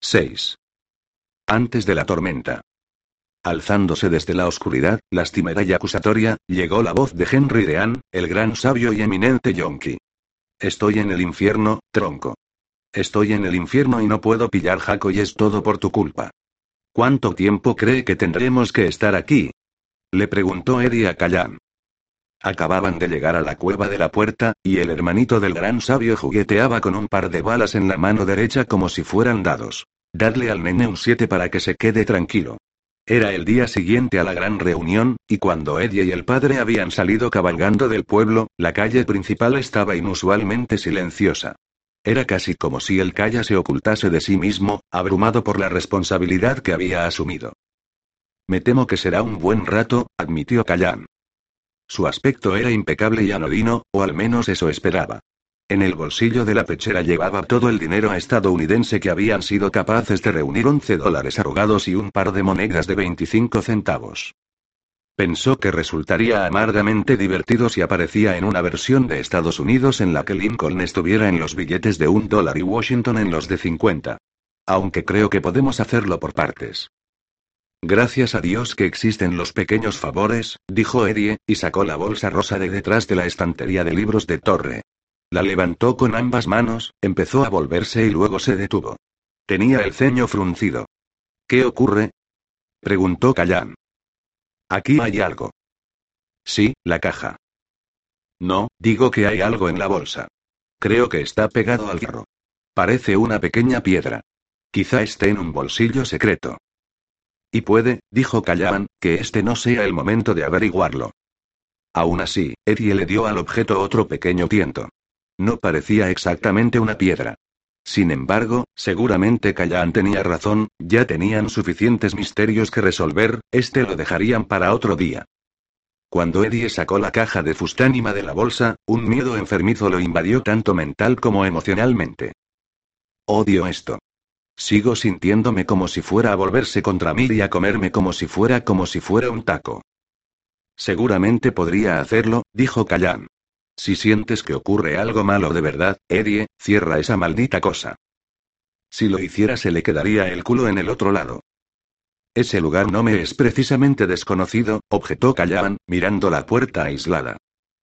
6. Antes de la tormenta. Alzándose desde la oscuridad, lastimera y acusatoria, llegó la voz de Henry Dean, el gran sabio y eminente Yonki. Estoy en el infierno, tronco. Estoy en el infierno y no puedo pillar Jaco y es todo por tu culpa. ¿Cuánto tiempo cree que tendremos que estar aquí? Le preguntó Eddie a Callan. Acababan de llegar a la cueva de la puerta, y el hermanito del gran sabio jugueteaba con un par de balas en la mano derecha como si fueran dados. Dadle al nene un 7 para que se quede tranquilo. Era el día siguiente a la gran reunión, y cuando Eddie y el padre habían salido cabalgando del pueblo, la calle principal estaba inusualmente silenciosa. Era casi como si el Calla se ocultase de sí mismo, abrumado por la responsabilidad que había asumido. Me temo que será un buen rato, admitió Callan. Su aspecto era impecable y anodino, o al menos eso esperaba. En el bolsillo de la pechera llevaba todo el dinero estadounidense que habían sido capaces de reunir 11 dólares arrugados y un par de monedas de 25 centavos. Pensó que resultaría amargamente divertido si aparecía en una versión de Estados Unidos en la que Lincoln estuviera en los billetes de un dólar y Washington en los de 50. Aunque creo que podemos hacerlo por partes. Gracias a Dios que existen los pequeños favores, dijo Eddie, y sacó la bolsa rosa de detrás de la estantería de libros de Torre. La levantó con ambas manos, empezó a volverse y luego se detuvo. Tenía el ceño fruncido. ¿Qué ocurre? preguntó Callan. Aquí hay algo. Sí, la caja. No, digo que hay algo en la bolsa. Creo que está pegado al hierro. Parece una pequeña piedra. Quizá esté en un bolsillo secreto. Y puede, dijo Callahan, que este no sea el momento de averiguarlo. Aún así, Eddie le dio al objeto otro pequeño tiento. No parecía exactamente una piedra. Sin embargo, seguramente Callahan tenía razón, ya tenían suficientes misterios que resolver, este lo dejarían para otro día. Cuando Eddie sacó la caja de fustánima de la bolsa, un miedo enfermizo lo invadió tanto mental como emocionalmente. Odio esto. Sigo sintiéndome como si fuera a volverse contra mí y a comerme como si fuera como si fuera un taco. Seguramente podría hacerlo, dijo Callan. Si sientes que ocurre algo malo de verdad, Eddie, cierra esa maldita cosa. Si lo hiciera se le quedaría el culo en el otro lado. Ese lugar no me es precisamente desconocido, objetó Callan, mirando la puerta aislada.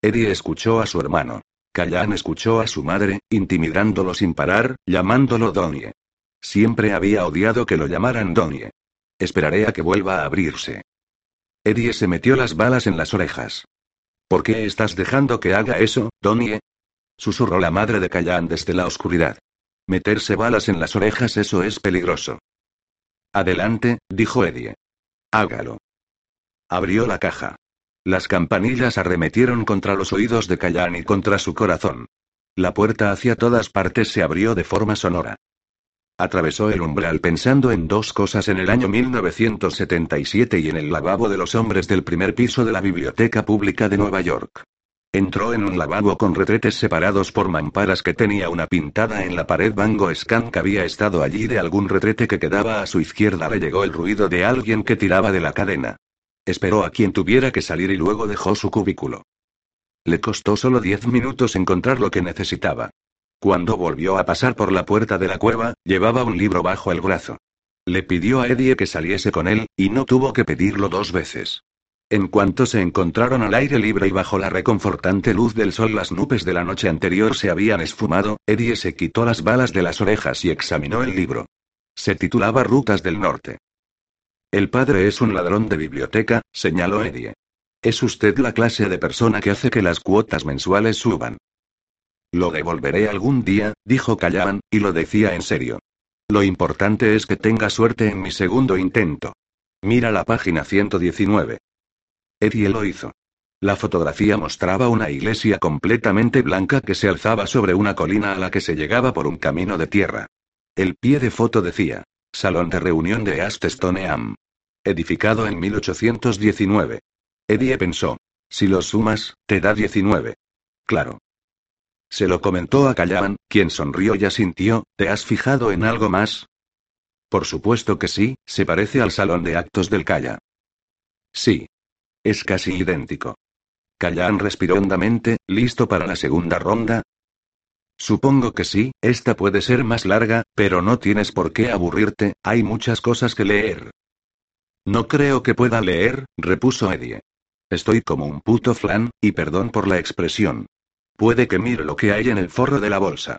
Eddie escuchó a su hermano. Callan escuchó a su madre, intimidándolo sin parar, llamándolo Donie. Siempre había odiado que lo llamaran Donie. Esperaré a que vuelva a abrirse. Eddie se metió las balas en las orejas. ¿Por qué estás dejando que haga eso, Donnie? Susurró la madre de Callan desde la oscuridad. Meterse balas en las orejas, eso es peligroso. Adelante, dijo Eddie. Hágalo. Abrió la caja. Las campanillas arremetieron contra los oídos de Callan y contra su corazón. La puerta hacia todas partes se abrió de forma sonora. Atravesó el umbral pensando en dos cosas en el año 1977 y en el lavabo de los hombres del primer piso de la Biblioteca Pública de Nueva York. Entró en un lavabo con retretes separados por mamparas que tenía una pintada en la pared Bango que había estado allí de algún retrete que quedaba a su izquierda le llegó el ruido de alguien que tiraba de la cadena. Esperó a quien tuviera que salir y luego dejó su cubículo. Le costó solo diez minutos encontrar lo que necesitaba. Cuando volvió a pasar por la puerta de la cueva, llevaba un libro bajo el brazo. Le pidió a Eddie que saliese con él, y no tuvo que pedirlo dos veces. En cuanto se encontraron al aire libre y bajo la reconfortante luz del sol las nubes de la noche anterior se habían esfumado, Eddie se quitó las balas de las orejas y examinó el libro. Se titulaba Rutas del Norte. El padre es un ladrón de biblioteca, señaló Eddie. Es usted la clase de persona que hace que las cuotas mensuales suban. Lo devolveré algún día, dijo Callahan, y lo decía en serio. Lo importante es que tenga suerte en mi segundo intento. Mira la página 119. Eddie lo hizo. La fotografía mostraba una iglesia completamente blanca que se alzaba sobre una colina a la que se llegaba por un camino de tierra. El pie de foto decía, Salón de reunión de Astestoneam. Edificado en 1819. Eddie pensó, si lo sumas, te da 19. Claro. Se lo comentó a Callahan, quien sonrió y asintió, ¿te has fijado en algo más? Por supuesto que sí, se parece al salón de actos del Calla. Sí. Es casi idéntico. Callahan respiró hondamente, listo para la segunda ronda. Supongo que sí, esta puede ser más larga, pero no tienes por qué aburrirte, hay muchas cosas que leer. No creo que pueda leer, repuso Eddie. Estoy como un puto flan, y perdón por la expresión. Puede que mire lo que hay en el forro de la bolsa.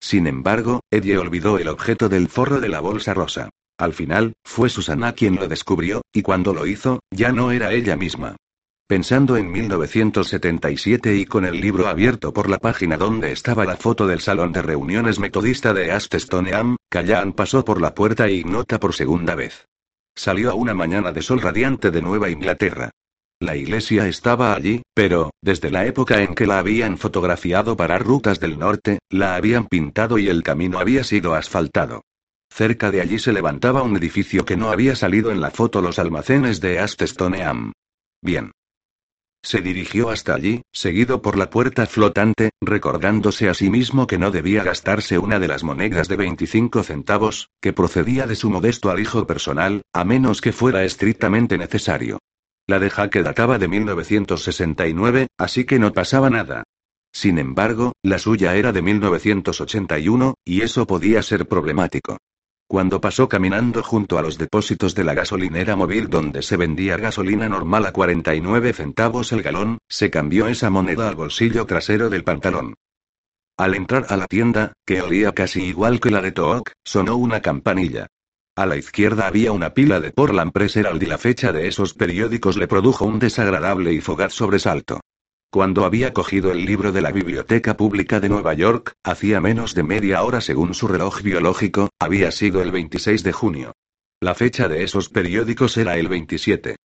Sin embargo, Eddie olvidó el objeto del forro de la bolsa rosa. Al final, fue Susana quien lo descubrió, y cuando lo hizo, ya no era ella misma. Pensando en 1977 y con el libro abierto por la página donde estaba la foto del salón de reuniones metodista de Astestoneam, Callan pasó por la puerta ignota por segunda vez. Salió a una mañana de sol radiante de Nueva Inglaterra. La iglesia estaba allí, pero, desde la época en que la habían fotografiado para rutas del norte, la habían pintado y el camino había sido asfaltado. Cerca de allí se levantaba un edificio que no había salido en la foto los almacenes de Astestoneam. Bien. Se dirigió hasta allí, seguido por la puerta flotante, recordándose a sí mismo que no debía gastarse una de las monedas de 25 centavos, que procedía de su modesto alijo personal, a menos que fuera estrictamente necesario. La de Jaque databa de 1969, así que no pasaba nada. Sin embargo, la suya era de 1981, y eso podía ser problemático. Cuando pasó caminando junto a los depósitos de la gasolinera móvil donde se vendía gasolina normal a 49 centavos el galón, se cambió esa moneda al bolsillo trasero del pantalón. Al entrar a la tienda, que olía casi igual que la de Took, sonó una campanilla. A la izquierda había una pila de Portland Press Herald y la fecha de esos periódicos le produjo un desagradable y fogaz sobresalto. Cuando había cogido el libro de la Biblioteca Pública de Nueva York, hacía menos de media hora según su reloj biológico, había sido el 26 de junio. La fecha de esos periódicos era el 27.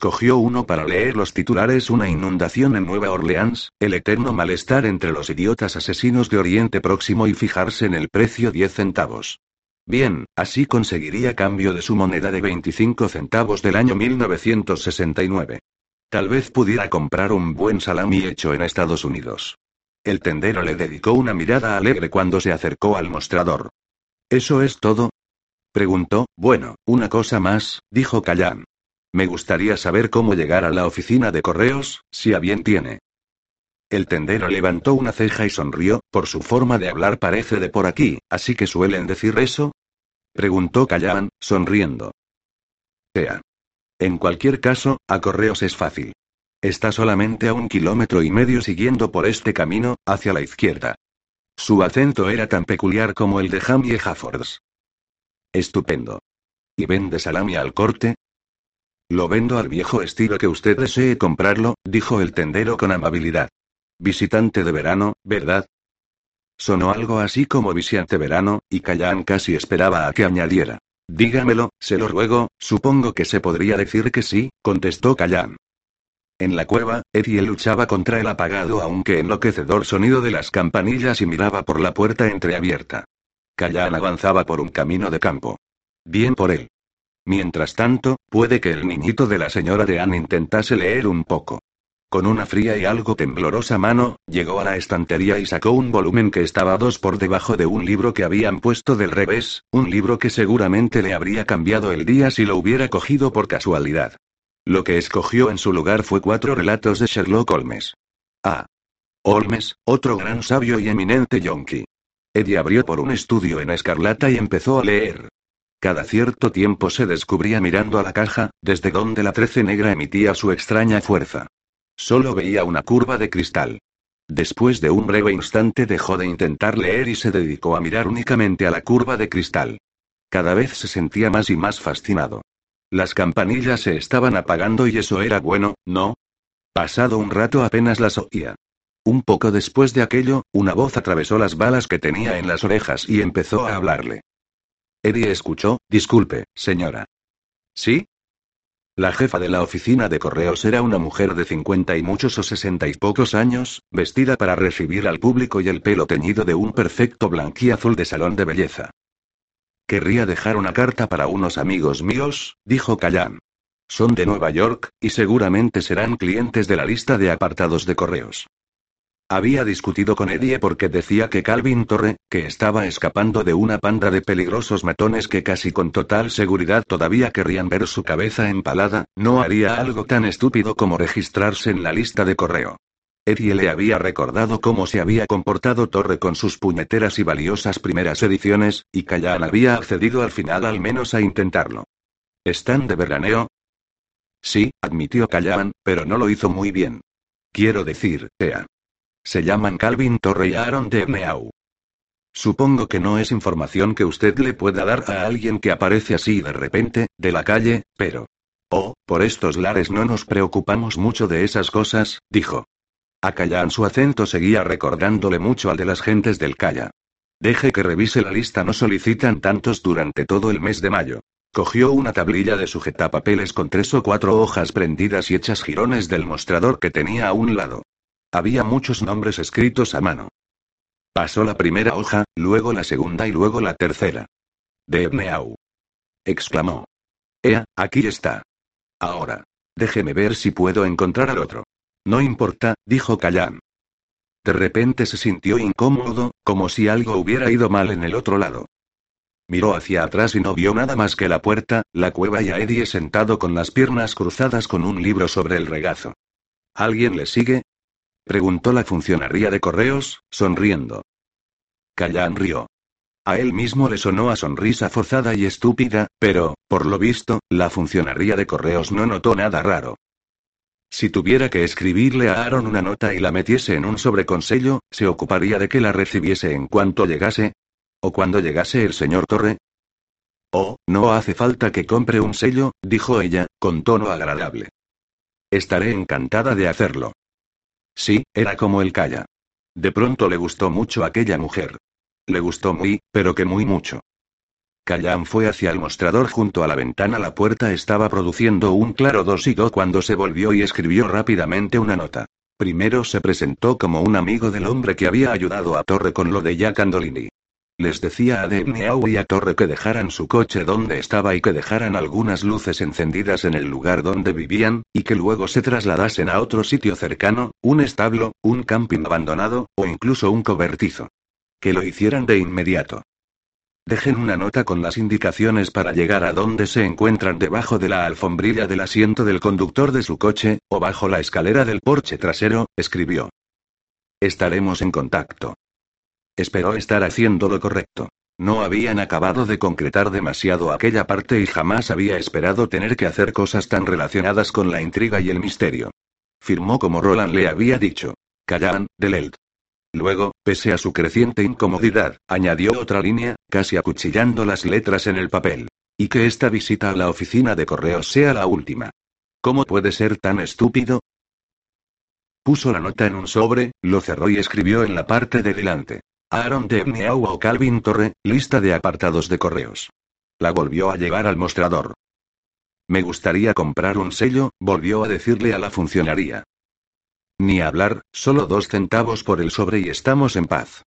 Cogió uno para leer los titulares Una inundación en Nueva Orleans, el eterno malestar entre los idiotas asesinos de Oriente Próximo y fijarse en el precio 10 centavos. Bien, así conseguiría cambio de su moneda de 25 centavos del año 1969. Tal vez pudiera comprar un buen salami hecho en Estados Unidos. El tendero le dedicó una mirada alegre cuando se acercó al mostrador. ¿Eso es todo? Preguntó. Bueno, una cosa más, dijo Callan. Me gustaría saber cómo llegar a la oficina de correos, si a bien tiene. El tendero levantó una ceja y sonrió, por su forma de hablar parece de por aquí, así que suelen decir eso. Preguntó Callan, sonriendo. Ea. En cualquier caso, a correos es fácil. Está solamente a un kilómetro y medio siguiendo por este camino, hacia la izquierda. Su acento era tan peculiar como el de Jamie Haffords. Estupendo. ¿Y vende salami al corte? Lo vendo al viejo estilo que usted desee comprarlo, dijo el tendero con amabilidad. Visitante de verano, ¿verdad? Sonó algo así como visitante verano, y Callan casi esperaba a que añadiera. Dígamelo, se lo ruego, supongo que se podría decir que sí, contestó Callan. En la cueva, Eddie luchaba contra el apagado aunque enloquecedor sonido de las campanillas y miraba por la puerta entreabierta. Callan avanzaba por un camino de campo. Bien por él. Mientras tanto, puede que el niñito de la señora de Anne intentase leer un poco. Con una fría y algo temblorosa mano, llegó a la estantería y sacó un volumen que estaba dos por debajo de un libro que habían puesto del revés, un libro que seguramente le habría cambiado el día si lo hubiera cogido por casualidad. Lo que escogió en su lugar fue cuatro relatos de Sherlock Holmes. Ah. Holmes, otro gran sabio y eminente yonki. Eddie abrió por un estudio en escarlata y empezó a leer. Cada cierto tiempo se descubría mirando a la caja, desde donde la trece negra emitía su extraña fuerza. Solo veía una curva de cristal. Después de un breve instante dejó de intentar leer y se dedicó a mirar únicamente a la curva de cristal. Cada vez se sentía más y más fascinado. Las campanillas se estaban apagando y eso era bueno, ¿no? Pasado un rato apenas las oía. Un poco después de aquello, una voz atravesó las balas que tenía en las orejas y empezó a hablarle. Eddie escuchó, disculpe, señora. ¿Sí? La jefa de la oficina de correos era una mujer de cincuenta y muchos o sesenta y pocos años, vestida para recibir al público y el pelo teñido de un perfecto blanquiazul de salón de belleza. Querría dejar una carta para unos amigos míos, dijo Callan. Son de Nueva York, y seguramente serán clientes de la lista de apartados de correos. Había discutido con Eddie porque decía que Calvin Torre, que estaba escapando de una panda de peligrosos matones que casi con total seguridad todavía querrían ver su cabeza empalada, no haría algo tan estúpido como registrarse en la lista de correo. Eddie le había recordado cómo se había comportado Torre con sus puñeteras y valiosas primeras ediciones, y Callan había accedido al final al menos a intentarlo. ¿Están de veraneo? Sí, admitió Callan, pero no lo hizo muy bien. Quiero decir, Ea. Se llaman Calvin Torre y Aaron de Meau. Supongo que no es información que usted le pueda dar a alguien que aparece así de repente, de la calle, pero... Oh, por estos lares no nos preocupamos mucho de esas cosas, dijo. A su acento seguía recordándole mucho al de las gentes del Calla. Deje que revise la lista, no solicitan tantos durante todo el mes de mayo. Cogió una tablilla de sujetapapeles con tres o cuatro hojas prendidas y hechas jirones del mostrador que tenía a un lado. Había muchos nombres escritos a mano. Pasó la primera hoja, luego la segunda y luego la tercera. De Meau. exclamó. Ea, aquí está. Ahora. Déjeme ver si puedo encontrar al otro. No importa, dijo Callan. De repente se sintió incómodo, como si algo hubiera ido mal en el otro lado. Miró hacia atrás y no vio nada más que la puerta, la cueva y a Eddie sentado con las piernas cruzadas con un libro sobre el regazo. ¿Alguien le sigue? Preguntó la funcionaria de correos, sonriendo. Callan rió. A él mismo le sonó a sonrisa forzada y estúpida, pero, por lo visto, la funcionaria de correos no notó nada raro. Si tuviera que escribirle a Aaron una nota y la metiese en un sobreconsello, ¿se ocuparía de que la recibiese en cuanto llegase? ¿O cuando llegase el señor Torre? Oh, no hace falta que compre un sello, dijo ella, con tono agradable. Estaré encantada de hacerlo. Sí, era como el calla. De pronto le gustó mucho aquella mujer. Le gustó muy, pero que muy mucho. Callan fue hacia el mostrador junto a la ventana. La puerta estaba produciendo un claro dosigo cuando se volvió y escribió rápidamente una nota. Primero se presentó como un amigo del hombre que había ayudado a Torre con lo de Jack Andolini. Les decía a Debneau y a Torre que dejaran su coche donde estaba y que dejaran algunas luces encendidas en el lugar donde vivían, y que luego se trasladasen a otro sitio cercano, un establo, un camping abandonado, o incluso un cobertizo. Que lo hicieran de inmediato. Dejen una nota con las indicaciones para llegar a donde se encuentran debajo de la alfombrilla del asiento del conductor de su coche, o bajo la escalera del porche trasero, escribió. Estaremos en contacto. Esperó estar haciendo lo correcto. No habían acabado de concretar demasiado aquella parte y jamás había esperado tener que hacer cosas tan relacionadas con la intriga y el misterio. Firmó como Roland le había dicho. Callan, Delelt. Luego, pese a su creciente incomodidad, añadió otra línea, casi acuchillando las letras en el papel. Y que esta visita a la oficina de correos sea la última. ¿Cómo puede ser tan estúpido? Puso la nota en un sobre, lo cerró y escribió en la parte de delante. Aaron de o Calvin Torre, lista de apartados de correos. La volvió a llevar al mostrador. Me gustaría comprar un sello, volvió a decirle a la funcionaria. Ni hablar, solo dos centavos por el sobre y estamos en paz.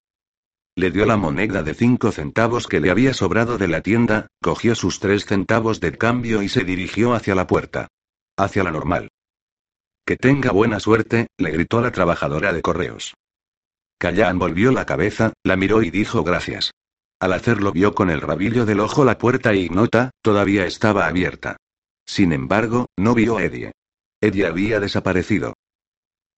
Le dio la moneda de cinco centavos que le había sobrado de la tienda, cogió sus tres centavos de cambio y se dirigió hacia la puerta. Hacia la normal. Que tenga buena suerte, le gritó la trabajadora de correos. Callan volvió la cabeza, la miró y dijo gracias. Al hacerlo vio con el rabillo del ojo la puerta ignota, todavía estaba abierta. Sin embargo, no vio a Eddie. Eddie había desaparecido.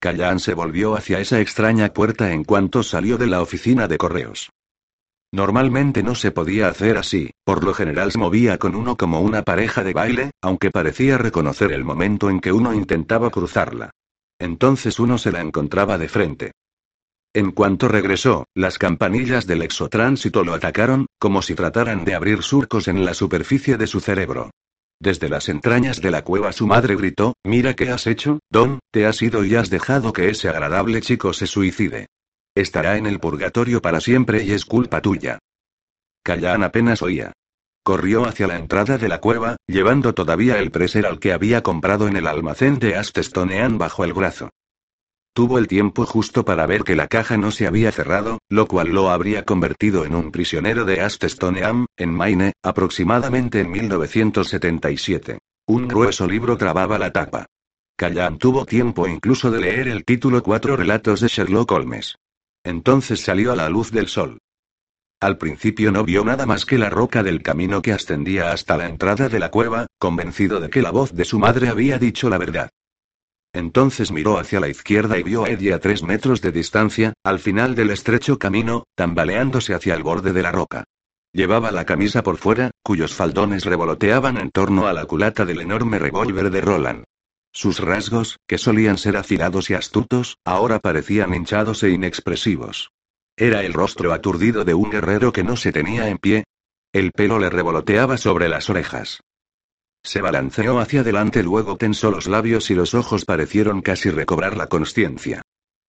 Callan se volvió hacia esa extraña puerta en cuanto salió de la oficina de correos. Normalmente no se podía hacer así, por lo general se movía con uno como una pareja de baile, aunque parecía reconocer el momento en que uno intentaba cruzarla. Entonces uno se la encontraba de frente. En cuanto regresó, las campanillas del exotránsito lo atacaron, como si trataran de abrir surcos en la superficie de su cerebro. Desde las entrañas de la cueva su madre gritó, Mira qué has hecho, Don, te has ido y has dejado que ese agradable chico se suicide. Estará en el purgatorio para siempre y es culpa tuya. Callan apenas oía. Corrió hacia la entrada de la cueva, llevando todavía el preser al que había comprado en el almacén de Astestonean bajo el brazo. Tuvo el tiempo justo para ver que la caja no se había cerrado, lo cual lo habría convertido en un prisionero de Astestoneam, en Maine, aproximadamente en 1977. Un grueso libro trababa la tapa. Callan tuvo tiempo incluso de leer el título Cuatro relatos de Sherlock Holmes. Entonces salió a la luz del sol. Al principio no vio nada más que la roca del camino que ascendía hasta la entrada de la cueva, convencido de que la voz de su madre había dicho la verdad. Entonces miró hacia la izquierda y vio a Eddie a tres metros de distancia, al final del estrecho camino, tambaleándose hacia el borde de la roca. Llevaba la camisa por fuera, cuyos faldones revoloteaban en torno a la culata del enorme revólver de Roland. Sus rasgos, que solían ser afilados y astutos, ahora parecían hinchados e inexpresivos. Era el rostro aturdido de un guerrero que no se tenía en pie. El pelo le revoloteaba sobre las orejas. Se balanceó hacia adelante, luego tensó los labios y los ojos parecieron casi recobrar la conciencia.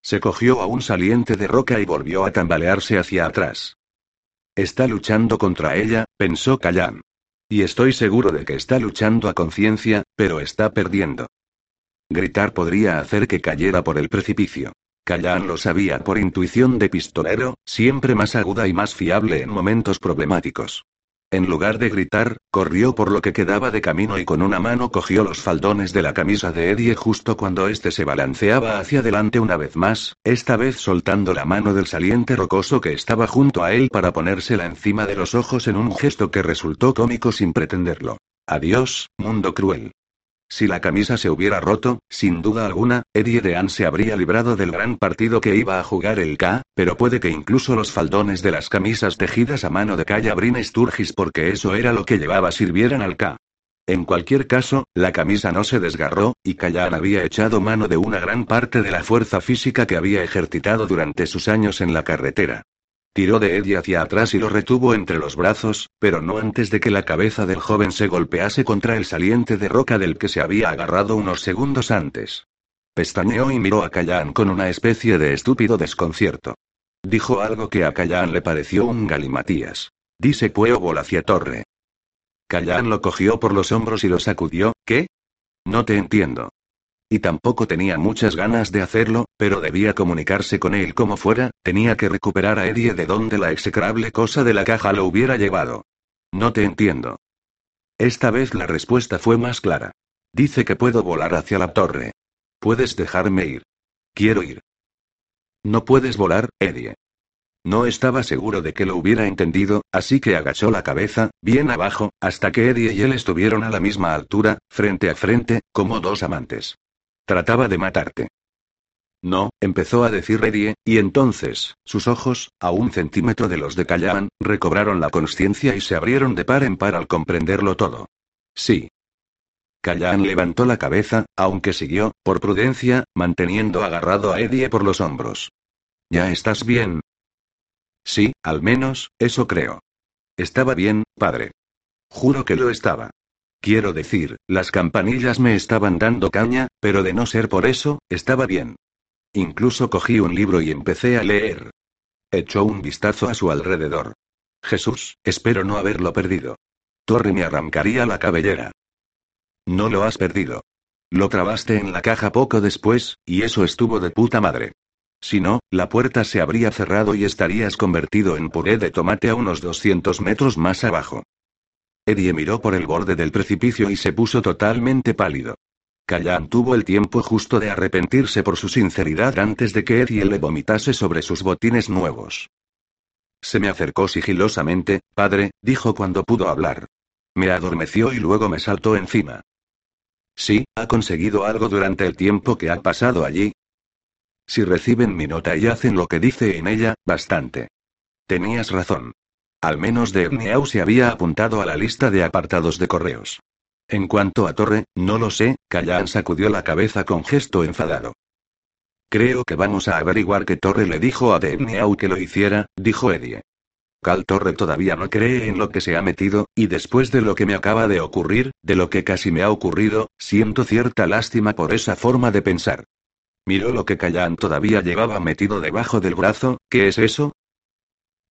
Se cogió a un saliente de roca y volvió a tambalearse hacia atrás. Está luchando contra ella, pensó Callan. Y estoy seguro de que está luchando a conciencia, pero está perdiendo. Gritar podría hacer que cayera por el precipicio. Callan lo sabía por intuición de pistolero, siempre más aguda y más fiable en momentos problemáticos. En lugar de gritar, corrió por lo que quedaba de camino y con una mano cogió los faldones de la camisa de Eddie justo cuando éste se balanceaba hacia adelante una vez más, esta vez soltando la mano del saliente rocoso que estaba junto a él para ponérsela encima de los ojos en un gesto que resultó cómico sin pretenderlo. Adiós, mundo cruel. Si la camisa se hubiera roto, sin duda alguna, Eddie Dean se habría librado del gran partido que iba a jugar el K, pero puede que incluso los faldones de las camisas tejidas a mano de Calla Brin Sturgis porque eso era lo que llevaba sirvieran al K. En cualquier caso, la camisa no se desgarró, y Callan había echado mano de una gran parte de la fuerza física que había ejercitado durante sus años en la carretera. Tiró de Eddie hacia atrás y lo retuvo entre los brazos, pero no antes de que la cabeza del joven se golpease contra el saliente de roca del que se había agarrado unos segundos antes. Pestañeó y miró a Callan con una especie de estúpido desconcierto. Dijo algo que a Callan le pareció un galimatías. Dice vol hacia torre. Callan lo cogió por los hombros y lo sacudió. ¿Qué? No te entiendo. Y tampoco tenía muchas ganas de hacerlo, pero debía comunicarse con él como fuera, tenía que recuperar a Eddie de donde la execrable cosa de la caja lo hubiera llevado. No te entiendo. Esta vez la respuesta fue más clara. Dice que puedo volar hacia la torre. Puedes dejarme ir. Quiero ir. No puedes volar, Eddie. No estaba seguro de que lo hubiera entendido, así que agachó la cabeza, bien abajo, hasta que Eddie y él estuvieron a la misma altura, frente a frente, como dos amantes. Trataba de matarte. No, empezó a decir Eddie, y entonces, sus ojos, a un centímetro de los de Callan, recobraron la conciencia y se abrieron de par en par al comprenderlo todo. Sí. Callan levantó la cabeza, aunque siguió, por prudencia, manteniendo agarrado a Eddie por los hombros. ¿Ya estás bien? Sí, al menos, eso creo. Estaba bien, padre. Juro que lo estaba. Quiero decir, las campanillas me estaban dando caña, pero de no ser por eso, estaba bien. Incluso cogí un libro y empecé a leer. Echó un vistazo a su alrededor. Jesús, espero no haberlo perdido. Torre me arrancaría la cabellera. No lo has perdido. Lo trabaste en la caja poco después, y eso estuvo de puta madre. Si no, la puerta se habría cerrado y estarías convertido en puré de tomate a unos 200 metros más abajo. Eddie miró por el borde del precipicio y se puso totalmente pálido. Callan tuvo el tiempo justo de arrepentirse por su sinceridad antes de que Eddie le vomitase sobre sus botines nuevos. Se me acercó sigilosamente, padre, dijo cuando pudo hablar. Me adormeció y luego me saltó encima. Sí, ha conseguido algo durante el tiempo que ha pasado allí. Si reciben mi nota y hacen lo que dice en ella, bastante. Tenías razón. Al menos de Erniau se había apuntado a la lista de apartados de correos. En cuanto a Torre, no lo sé, Callan sacudió la cabeza con gesto enfadado. Creo que vamos a averiguar qué Torre le dijo a Debniau que lo hiciera, dijo Eddie. Cal Torre todavía no cree en lo que se ha metido, y después de lo que me acaba de ocurrir, de lo que casi me ha ocurrido, siento cierta lástima por esa forma de pensar. Miró lo que Callan todavía llevaba metido debajo del brazo, ¿qué es eso?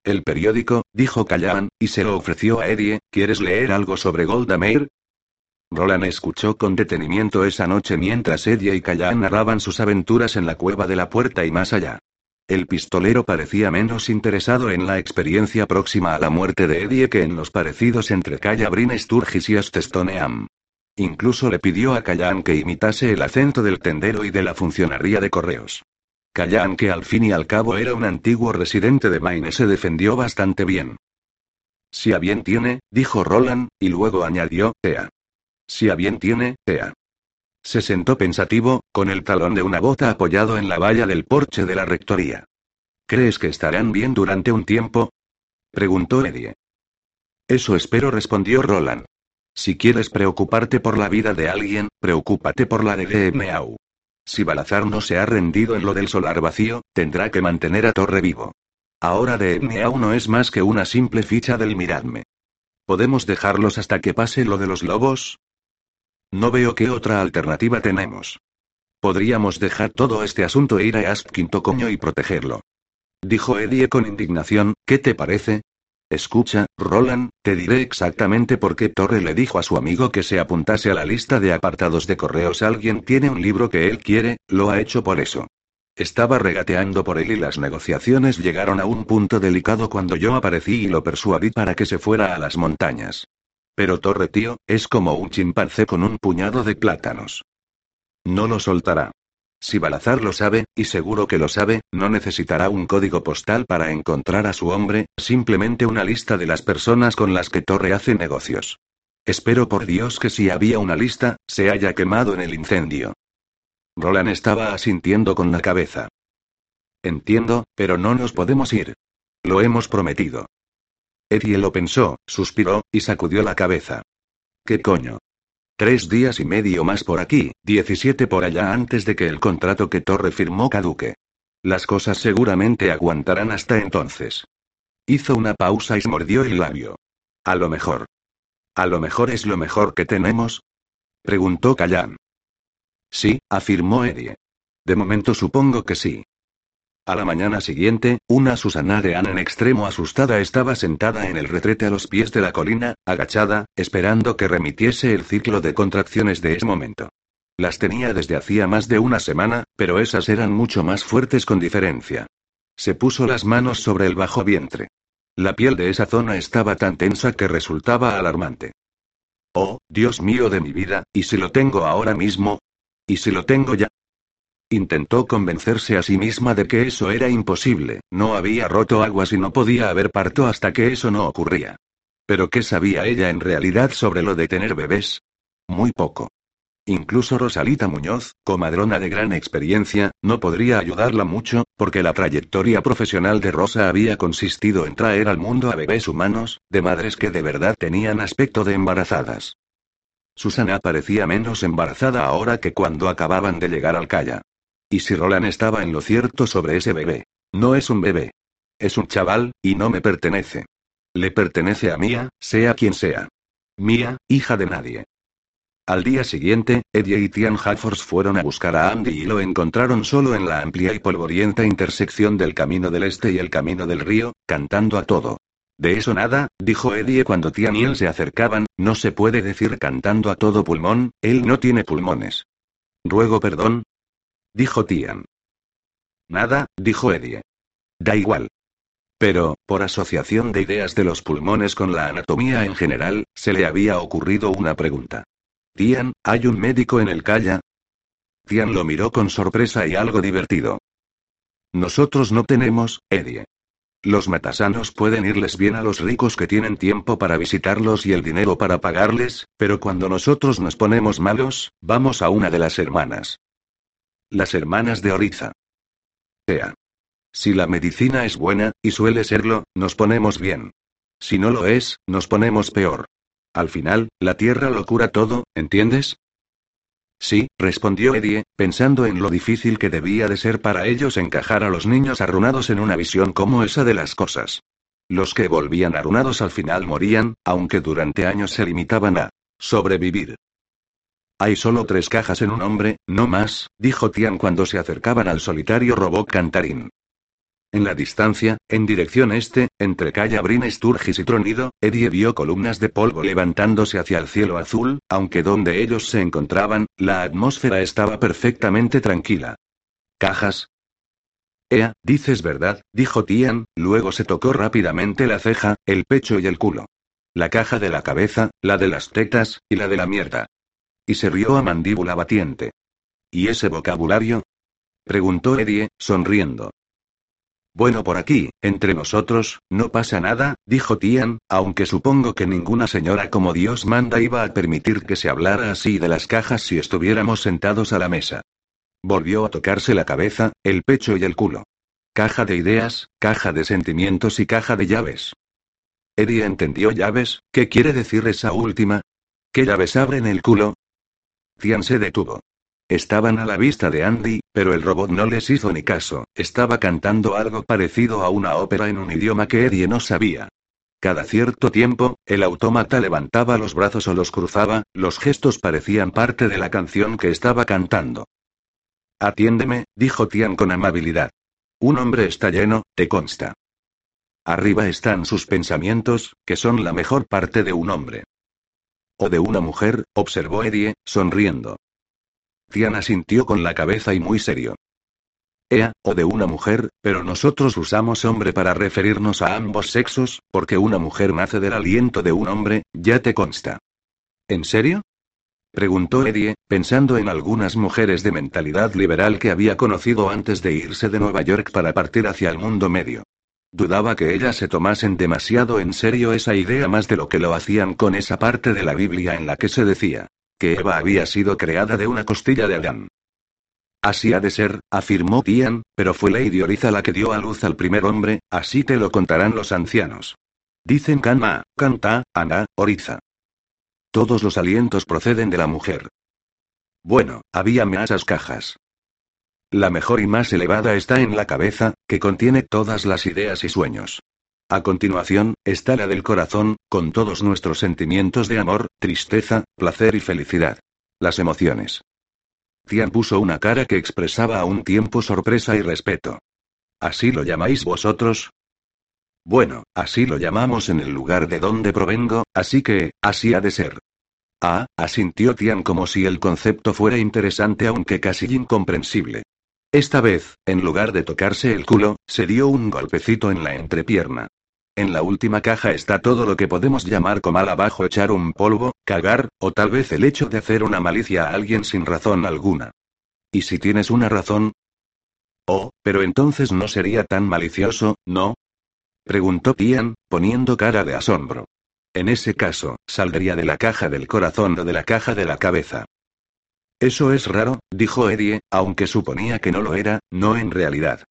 El periódico, dijo Callan, y se lo ofreció a Eddie, ¿quieres leer algo sobre Golda Meir? Roland escuchó con detenimiento esa noche mientras Eddie y Callan narraban sus aventuras en la cueva de la puerta y más allá. El pistolero parecía menos interesado en la experiencia próxima a la muerte de Eddie que en los parecidos entre Brin Sturgis y Astestoneam. Incluso le pidió a Callan que imitase el acento del tendero y de la funcionaria de correos. Callan, que al fin y al cabo era un antiguo residente de Maine, se defendió bastante bien. Si a bien tiene, dijo Roland, y luego añadió, Ea. Si a bien tiene, Ea. Se sentó pensativo, con el talón de una bota apoyado en la valla del porche de la rectoría. ¿Crees que estarán bien durante un tiempo? preguntó Eddie. Eso espero, respondió Roland. Si quieres preocuparte por la vida de alguien, preocúpate por la de Gmeau. Si Balazar no se ha rendido en lo del solar vacío, tendrá que mantener a Torre vivo. Ahora de Gmeau no es más que una simple ficha del miradme. ¿Podemos dejarlos hasta que pase lo de los lobos? No veo qué otra alternativa tenemos. Podríamos dejar todo este asunto e ir a Ask Quinto Coño y protegerlo. Dijo Eddie con indignación, ¿qué te parece? Escucha, Roland, te diré exactamente por qué Torre le dijo a su amigo que se apuntase a la lista de apartados de correos. Alguien tiene un libro que él quiere, lo ha hecho por eso. Estaba regateando por él y las negociaciones llegaron a un punto delicado cuando yo aparecí y lo persuadí para que se fuera a las montañas. Pero Torre tío, es como un chimpancé con un puñado de plátanos. No lo soltará. Si Balazar lo sabe, y seguro que lo sabe, no necesitará un código postal para encontrar a su hombre, simplemente una lista de las personas con las que Torre hace negocios. Espero por Dios que si había una lista, se haya quemado en el incendio. Roland estaba asintiendo con la cabeza. Entiendo, pero no nos podemos ir. Lo hemos prometido. Eddie lo pensó, suspiró, y sacudió la cabeza. ¿Qué coño? Tres días y medio más por aquí, 17 por allá antes de que el contrato que Torre firmó caduque. Las cosas seguramente aguantarán hasta entonces. Hizo una pausa y se mordió el labio. A lo mejor. ¿A lo mejor es lo mejor que tenemos? Preguntó Callan. Sí, afirmó Eddie. De momento supongo que sí. A la mañana siguiente, una Susana de Anne en extremo asustada estaba sentada en el retrete a los pies de la colina, agachada, esperando que remitiese el ciclo de contracciones de ese momento. Las tenía desde hacía más de una semana, pero esas eran mucho más fuertes con diferencia. Se puso las manos sobre el bajo vientre. La piel de esa zona estaba tan tensa que resultaba alarmante. Oh, Dios mío de mi vida, ¿y si lo tengo ahora mismo? ¿Y si lo tengo ya? Intentó convencerse a sí misma de que eso era imposible, no había roto aguas y no podía haber parto hasta que eso no ocurría. Pero ¿qué sabía ella en realidad sobre lo de tener bebés? Muy poco. Incluso Rosalita Muñoz, comadrona de gran experiencia, no podría ayudarla mucho, porque la trayectoria profesional de Rosa había consistido en traer al mundo a bebés humanos, de madres que de verdad tenían aspecto de embarazadas. Susana parecía menos embarazada ahora que cuando acababan de llegar al Calla. ¿Y si Roland estaba en lo cierto sobre ese bebé? No es un bebé. Es un chaval, y no me pertenece. Le pertenece a Mía, sea quien sea. Mía, hija de nadie. Al día siguiente, Eddie y Tian Haffors fueron a buscar a Andy y lo encontraron solo en la amplia y polvorienta intersección del camino del este y el camino del río, cantando a todo. De eso nada, dijo Eddie cuando Tian y él se acercaban, no se puede decir cantando a todo pulmón, él no tiene pulmones. Ruego perdón, dijo Tian. Nada, dijo Eddie. Da igual. Pero, por asociación de ideas de los pulmones con la anatomía en general, se le había ocurrido una pregunta. Tian, ¿hay un médico en el Calla? Tian lo miró con sorpresa y algo divertido. Nosotros no tenemos, Eddie. Los matasanos pueden irles bien a los ricos que tienen tiempo para visitarlos y el dinero para pagarles, pero cuando nosotros nos ponemos malos, vamos a una de las hermanas. Las hermanas de Oriza. Sea. Si la medicina es buena, y suele serlo, nos ponemos bien. Si no lo es, nos ponemos peor. Al final, la tierra lo cura todo, ¿entiendes? Sí, respondió Eddie, pensando en lo difícil que debía de ser para ellos encajar a los niños arrunados en una visión como esa de las cosas. Los que volvían arrunados al final morían, aunque durante años se limitaban a sobrevivir. Hay solo tres cajas en un hombre, no más, dijo Tian cuando se acercaban al solitario robot cantarín. En la distancia, en dirección este, entre Calle Brin Sturgis y Tronido, Eddie vio columnas de polvo levantándose hacia el cielo azul, aunque donde ellos se encontraban, la atmósfera estaba perfectamente tranquila. ¿Cajas? Ea, dices verdad, dijo Tian, luego se tocó rápidamente la ceja, el pecho y el culo. La caja de la cabeza, la de las tetas, y la de la mierda. Y se rió a mandíbula batiente. ¿Y ese vocabulario? preguntó Eddie, sonriendo. Bueno, por aquí, entre nosotros, no pasa nada, dijo Tian, aunque supongo que ninguna señora como Dios manda iba a permitir que se hablara así de las cajas si estuviéramos sentados a la mesa. Volvió a tocarse la cabeza, el pecho y el culo. Caja de ideas, caja de sentimientos y caja de llaves. Eddie entendió llaves, ¿qué quiere decir esa última? ¿Qué llaves abren el culo? Tian se detuvo. Estaban a la vista de Andy, pero el robot no les hizo ni caso, estaba cantando algo parecido a una ópera en un idioma que Eddie no sabía. Cada cierto tiempo, el autómata levantaba los brazos o los cruzaba, los gestos parecían parte de la canción que estaba cantando. Atiéndeme, dijo Tian con amabilidad. Un hombre está lleno, te consta. Arriba están sus pensamientos, que son la mejor parte de un hombre. O de una mujer, observó Eddie, sonriendo. Tian asintió con la cabeza y muy serio. Ea, o de una mujer, pero nosotros usamos hombre para referirnos a ambos sexos, porque una mujer nace del aliento de un hombre, ya te consta. ¿En serio? Preguntó Eddie, pensando en algunas mujeres de mentalidad liberal que había conocido antes de irse de Nueva York para partir hacia el mundo medio. Dudaba que ellas se tomasen demasiado en serio esa idea más de lo que lo hacían con esa parte de la Biblia en la que se decía que Eva había sido creada de una costilla de Adán. Así ha de ser, afirmó Tian, pero fue Lady Oriza la que dio a luz al primer hombre, así te lo contarán los ancianos. Dicen Kama, Canta, Ana, Oriza. Todos los alientos proceden de la mujer. Bueno, había esas cajas. La mejor y más elevada está en la cabeza, que contiene todas las ideas y sueños. A continuación, está la del corazón, con todos nuestros sentimientos de amor, tristeza, placer y felicidad. Las emociones. Tian puso una cara que expresaba a un tiempo sorpresa y respeto. ¿Así lo llamáis vosotros? Bueno, así lo llamamos en el lugar de donde provengo, así que, así ha de ser. Ah, asintió Tian como si el concepto fuera interesante aunque casi incomprensible. Esta vez, en lugar de tocarse el culo, se dio un golpecito en la entrepierna. En la última caja está todo lo que podemos llamar comal abajo echar un polvo, cagar, o tal vez el hecho de hacer una malicia a alguien sin razón alguna. ¿Y si tienes una razón? Oh, pero entonces no sería tan malicioso, ¿no? Preguntó Tian, poniendo cara de asombro. En ese caso, saldría de la caja del corazón o de la caja de la cabeza. Eso es raro, dijo Eddie, aunque suponía que no lo era, no en realidad.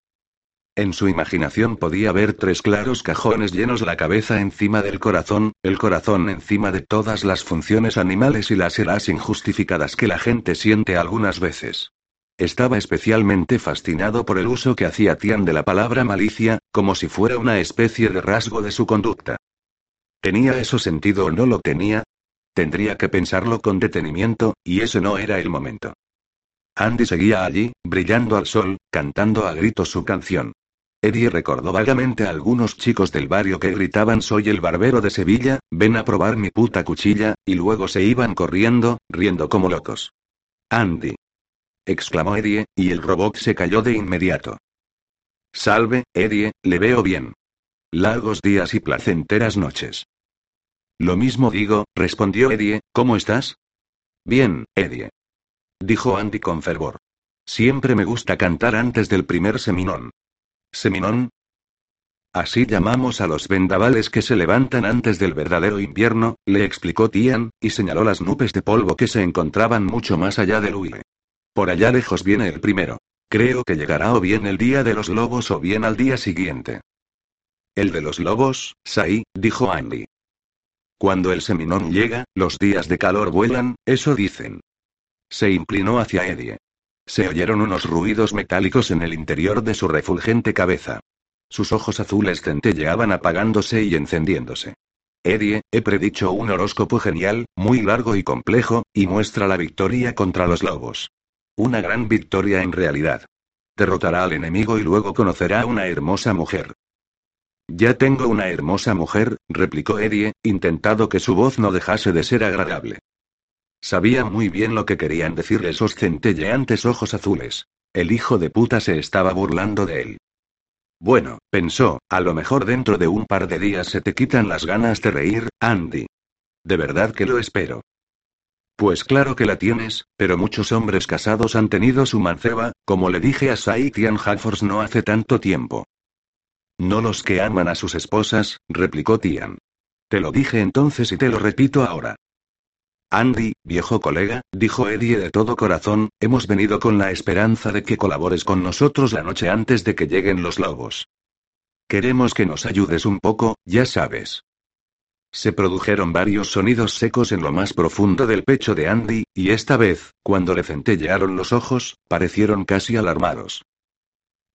En su imaginación podía ver tres claros cajones llenos la cabeza encima del corazón, el corazón encima de todas las funciones animales y las eras injustificadas que la gente siente algunas veces. Estaba especialmente fascinado por el uso que hacía Tian de la palabra malicia, como si fuera una especie de rasgo de su conducta. ¿Tenía eso sentido o no lo tenía? Tendría que pensarlo con detenimiento, y ese no era el momento. Andy seguía allí, brillando al sol, cantando a gritos su canción. Eddie recordó vagamente a algunos chicos del barrio que gritaban Soy el barbero de Sevilla, ven a probar mi puta cuchilla, y luego se iban corriendo, riendo como locos. Andy. exclamó Eddie, y el robot se cayó de inmediato. Salve, Eddie, le veo bien. Largos días y placenteras noches. Lo mismo digo, respondió Eddie, ¿cómo estás? Bien, Eddie. Dijo Andy con fervor. Siempre me gusta cantar antes del primer seminón. ¿Seminón? Así llamamos a los vendavales que se levantan antes del verdadero invierno, le explicó Tian, y señaló las nubes de polvo que se encontraban mucho más allá del huile. Por allá lejos viene el primero. Creo que llegará o bien el día de los lobos o bien al día siguiente. El de los lobos, Sai, dijo Andy. Cuando el seminón llega, los días de calor vuelan, eso dicen. Se inclinó hacia Eddie. Se oyeron unos ruidos metálicos en el interior de su refulgente cabeza. Sus ojos azules centelleaban apagándose y encendiéndose. Eddie, he predicho un horóscopo genial, muy largo y complejo, y muestra la victoria contra los lobos. Una gran victoria en realidad. Derrotará al enemigo y luego conocerá a una hermosa mujer. Ya tengo una hermosa mujer, replicó Eddie, intentado que su voz no dejase de ser agradable. Sabía muy bien lo que querían decirle esos centelleantes ojos azules. El hijo de puta se estaba burlando de él. Bueno, pensó, a lo mejor dentro de un par de días se te quitan las ganas de reír, Andy. De verdad que lo espero. Pues claro que la tienes, pero muchos hombres casados han tenido su manceba, como le dije a Sai Tian no hace tanto tiempo. No los que aman a sus esposas, replicó Tian. Te lo dije entonces y te lo repito ahora. Andy, viejo colega, dijo Eddie de todo corazón, hemos venido con la esperanza de que colabores con nosotros la noche antes de que lleguen los lobos. Queremos que nos ayudes un poco, ya sabes. Se produjeron varios sonidos secos en lo más profundo del pecho de Andy, y esta vez, cuando le centellearon los ojos, parecieron casi alarmados.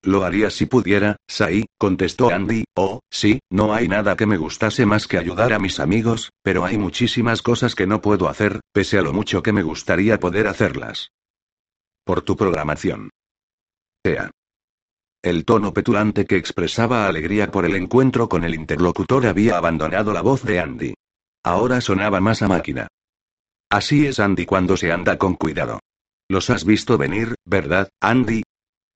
Lo haría si pudiera, Sai, contestó Andy, oh, sí, no hay nada que me gustase más que ayudar a mis amigos, pero hay muchísimas cosas que no puedo hacer, pese a lo mucho que me gustaría poder hacerlas. Por tu programación. Sea. El tono petulante que expresaba alegría por el encuentro con el interlocutor había abandonado la voz de Andy. Ahora sonaba más a máquina. Así es Andy cuando se anda con cuidado. Los has visto venir, ¿verdad, Andy?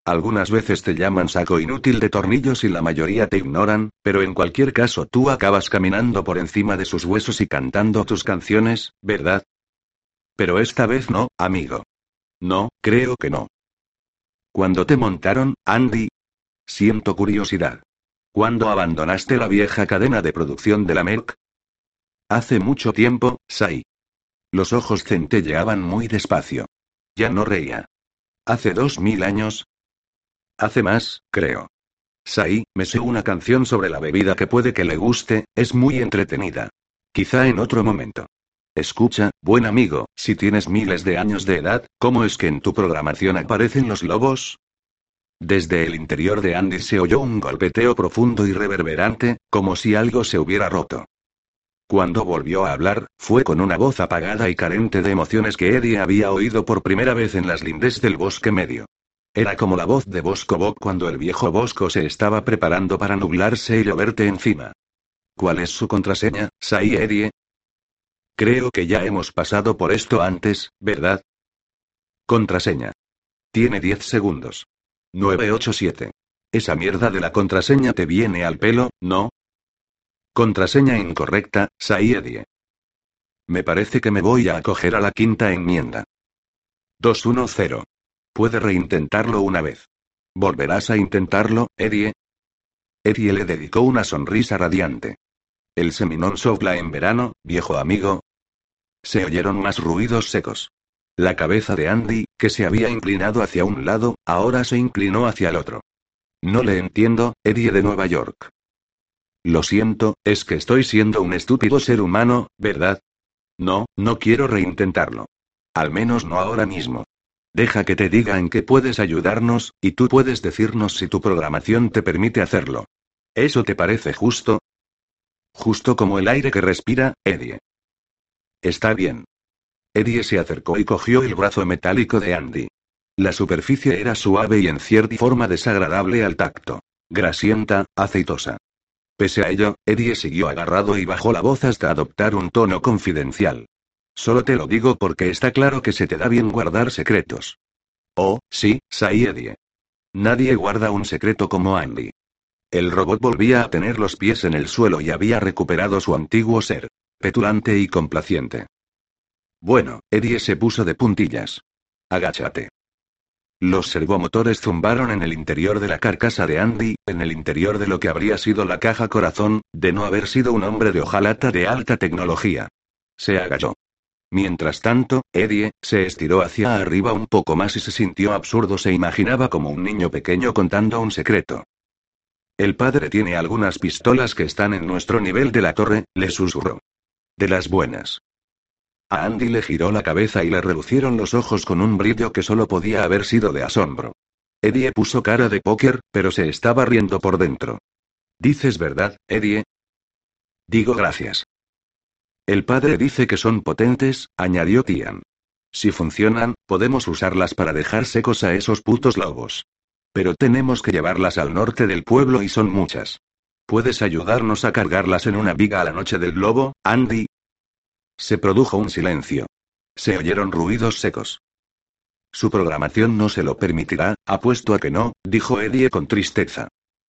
Algunas veces te llaman saco inútil de tornillos y la mayoría te ignoran, pero en cualquier caso tú acabas caminando por encima de sus huesos y cantando tus canciones, ¿verdad? Pero esta vez no, amigo. No, creo que no. Cuando te montaron, Andy? Siento curiosidad. ¿Cuándo abandonaste la vieja cadena de producción de la Merck? Hace mucho tiempo, Sai. Los ojos centelleaban muy despacio. Ya no reía. Hace dos mil años, Hace más, creo. Sai, me sé una canción sobre la bebida que puede que le guste, es muy entretenida. Quizá en otro momento. Escucha, buen amigo, si tienes miles de años de edad, ¿cómo es que en tu programación aparecen los lobos? Desde el interior de Andy se oyó un golpeteo profundo y reverberante, como si algo se hubiera roto. Cuando volvió a hablar, fue con una voz apagada y carente de emociones que Eddie había oído por primera vez en las lindes del bosque medio. Era como la voz de Bosco Bob cuando el viejo Bosco se estaba preparando para nublarse y lloverte encima. ¿Cuál es su contraseña, Sai Eddie? Creo que ya hemos pasado por esto antes, ¿verdad? Contraseña. Tiene 10 segundos. 987. Esa mierda de la contraseña te viene al pelo, ¿no? Contraseña incorrecta, Sai Eddie. Me parece que me voy a acoger a la quinta enmienda. 210. Puede reintentarlo una vez. ¿Volverás a intentarlo, Eddie? Eddie le dedicó una sonrisa radiante. El seminón sopla en verano, viejo amigo. Se oyeron más ruidos secos. La cabeza de Andy, que se había inclinado hacia un lado, ahora se inclinó hacia el otro. No le entiendo, Eddie de Nueva York. Lo siento, es que estoy siendo un estúpido ser humano, ¿verdad? No, no quiero reintentarlo. Al menos no ahora mismo. Deja que te diga en qué puedes ayudarnos, y tú puedes decirnos si tu programación te permite hacerlo. ¿Eso te parece justo? Justo como el aire que respira, Eddie. Está bien. Eddie se acercó y cogió el brazo metálico de Andy. La superficie era suave y en cierta forma desagradable al tacto. Grasienta, aceitosa. Pese a ello, Eddie siguió agarrado y bajó la voz hasta adoptar un tono confidencial. Solo te lo digo porque está claro que se te da bien guardar secretos. Oh, sí, Saidie. Nadie guarda un secreto como Andy. El robot volvía a tener los pies en el suelo y había recuperado su antiguo ser. Petulante y complaciente. Bueno, Eddie se puso de puntillas. Agáchate. Los servomotores zumbaron en el interior de la carcasa de Andy, en el interior de lo que habría sido la caja corazón, de no haber sido un hombre de hojalata de alta tecnología. Se agachó. Mientras tanto, Eddie, se estiró hacia arriba un poco más y se sintió absurdo, se imaginaba como un niño pequeño contando un secreto. El padre tiene algunas pistolas que están en nuestro nivel de la torre, le susurró. De las buenas. A Andy le giró la cabeza y le relucieron los ojos con un brillo que solo podía haber sido de asombro. Eddie puso cara de póker, pero se estaba riendo por dentro. ¿Dices verdad, Eddie? Digo gracias. El padre dice que son potentes, añadió Tian. Si funcionan, podemos usarlas para dejar secos a esos putos lobos. Pero tenemos que llevarlas al norte del pueblo y son muchas. ¿Puedes ayudarnos a cargarlas en una viga a la noche del lobo, Andy? Se produjo un silencio. Se oyeron ruidos secos. Su programación no se lo permitirá, apuesto a que no, dijo Eddie con tristeza.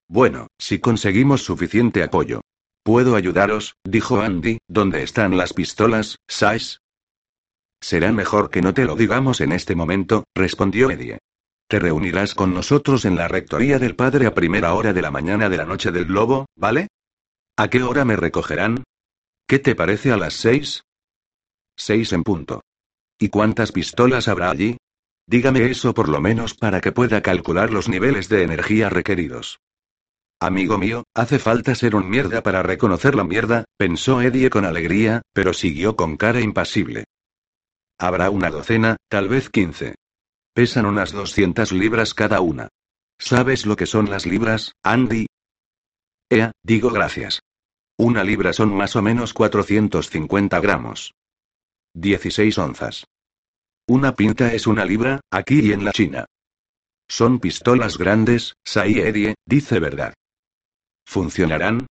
Bueno, si conseguimos suficiente apoyo. Puedo ayudaros, dijo Andy, ¿dónde están las pistolas, Sais? Será mejor que no te lo digamos en este momento, respondió Eddie. Te reunirás con nosotros en la rectoría del padre a primera hora de la mañana de la noche del globo, ¿vale? ¿A qué hora me recogerán? ¿Qué te parece a las seis? Seis en punto. ¿Y cuántas pistolas habrá allí? Dígame eso por lo menos para que pueda calcular los niveles de energía requeridos. Amigo mío, hace falta ser un mierda para reconocer la mierda, pensó Eddie con alegría, pero siguió con cara impasible. Habrá una docena, tal vez quince. Pesan unas 200 libras cada una. ¿Sabes lo que son las libras, Andy? Ea, digo gracias. Una libra son más o menos 450 gramos. 16 onzas. Una pinta es una libra, aquí y en la China. Son pistolas grandes, Sai Eddie, dice verdad. ¿Funcionarán?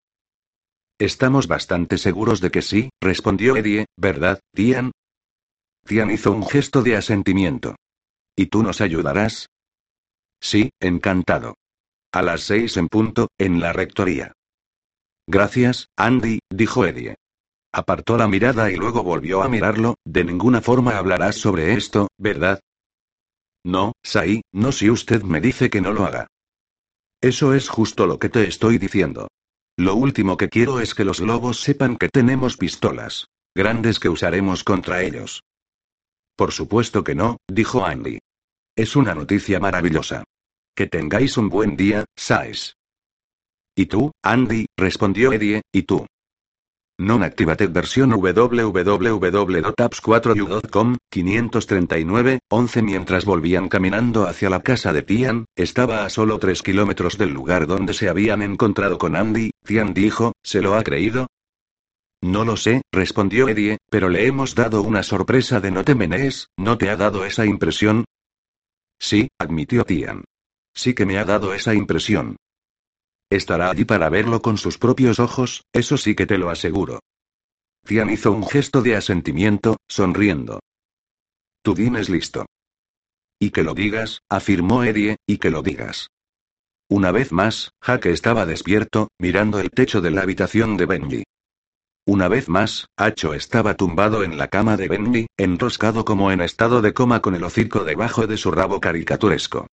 Estamos bastante seguros de que sí, respondió Eddie, ¿verdad, Tian? Tian hizo un gesto de asentimiento. ¿Y tú nos ayudarás? Sí, encantado. A las seis en punto, en la rectoría. Gracias, Andy, dijo Eddie. Apartó la mirada y luego volvió a mirarlo, de ninguna forma hablarás sobre esto, ¿verdad? No, Sai, no si usted me dice que no lo haga. Eso es justo lo que te estoy diciendo. Lo último que quiero es que los lobos sepan que tenemos pistolas. Grandes que usaremos contra ellos. Por supuesto que no, dijo Andy. Es una noticia maravillosa. Que tengáis un buen día, Sais. ¿Y tú, Andy? respondió Eddie, ¿y tú? Non Activated versión www.apps4u.com, 539, 11 Mientras volvían caminando hacia la casa de Tian, estaba a solo 3 kilómetros del lugar donde se habían encontrado con Andy, Tian dijo, ¿se lo ha creído? No lo sé, respondió Eddie, pero le hemos dado una sorpresa de no te ¿no te ha dado esa impresión? Sí, admitió Tian. Sí que me ha dado esa impresión. Estará allí para verlo con sus propios ojos, eso sí que te lo aseguro. Tian hizo un gesto de asentimiento, sonriendo. Tu din es listo. Y que lo digas, afirmó Eddie, y que lo digas. Una vez más, Jaque estaba despierto, mirando el techo de la habitación de Benji. Una vez más, Hacho estaba tumbado en la cama de Benji, enroscado como en estado de coma con el hocico debajo de su rabo caricaturesco.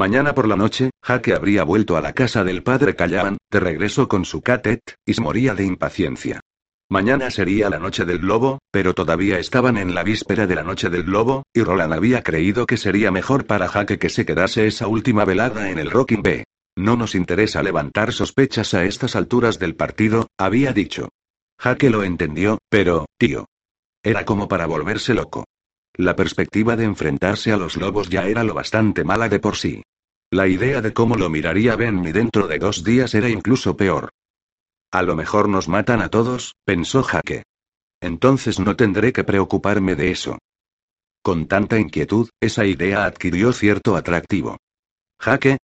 Mañana por la noche, Jaque habría vuelto a la casa del padre Callahan, de regreso con su catet, y se moría de impaciencia. Mañana sería la noche del globo, pero todavía estaban en la víspera de la noche del globo, y Roland había creído que sería mejor para Jaque que se quedase esa última velada en el Rocking B. No nos interesa levantar sospechas a estas alturas del partido, había dicho. Jaque lo entendió, pero, tío. Era como para volverse loco. La perspectiva de enfrentarse a los lobos ya era lo bastante mala de por sí. La idea de cómo lo miraría Benny dentro de dos días era incluso peor. A lo mejor nos matan a todos, pensó Jaque. Entonces no tendré que preocuparme de eso. Con tanta inquietud, esa idea adquirió cierto atractivo. Jaque.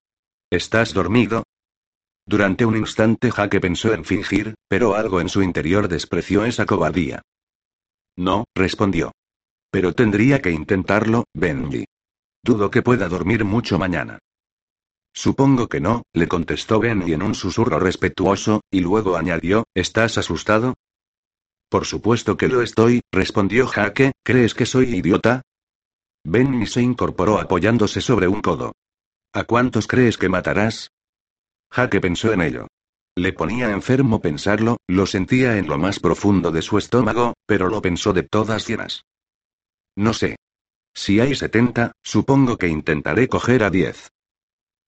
¿Estás dormido? Durante un instante Jaque pensó en fingir, pero algo en su interior despreció esa cobardía. No, respondió. Pero tendría que intentarlo, Benji. Dudo que pueda dormir mucho mañana. Supongo que no, le contestó Benji en un susurro respetuoso, y luego añadió, ¿estás asustado? Por supuesto que lo estoy, respondió Jaque, ¿crees que soy idiota? Benji se incorporó apoyándose sobre un codo. ¿A cuántos crees que matarás? Jaque pensó en ello. Le ponía enfermo pensarlo, lo sentía en lo más profundo de su estómago, pero lo pensó de todas llenas. No sé. Si hay 70, supongo que intentaré coger a 10.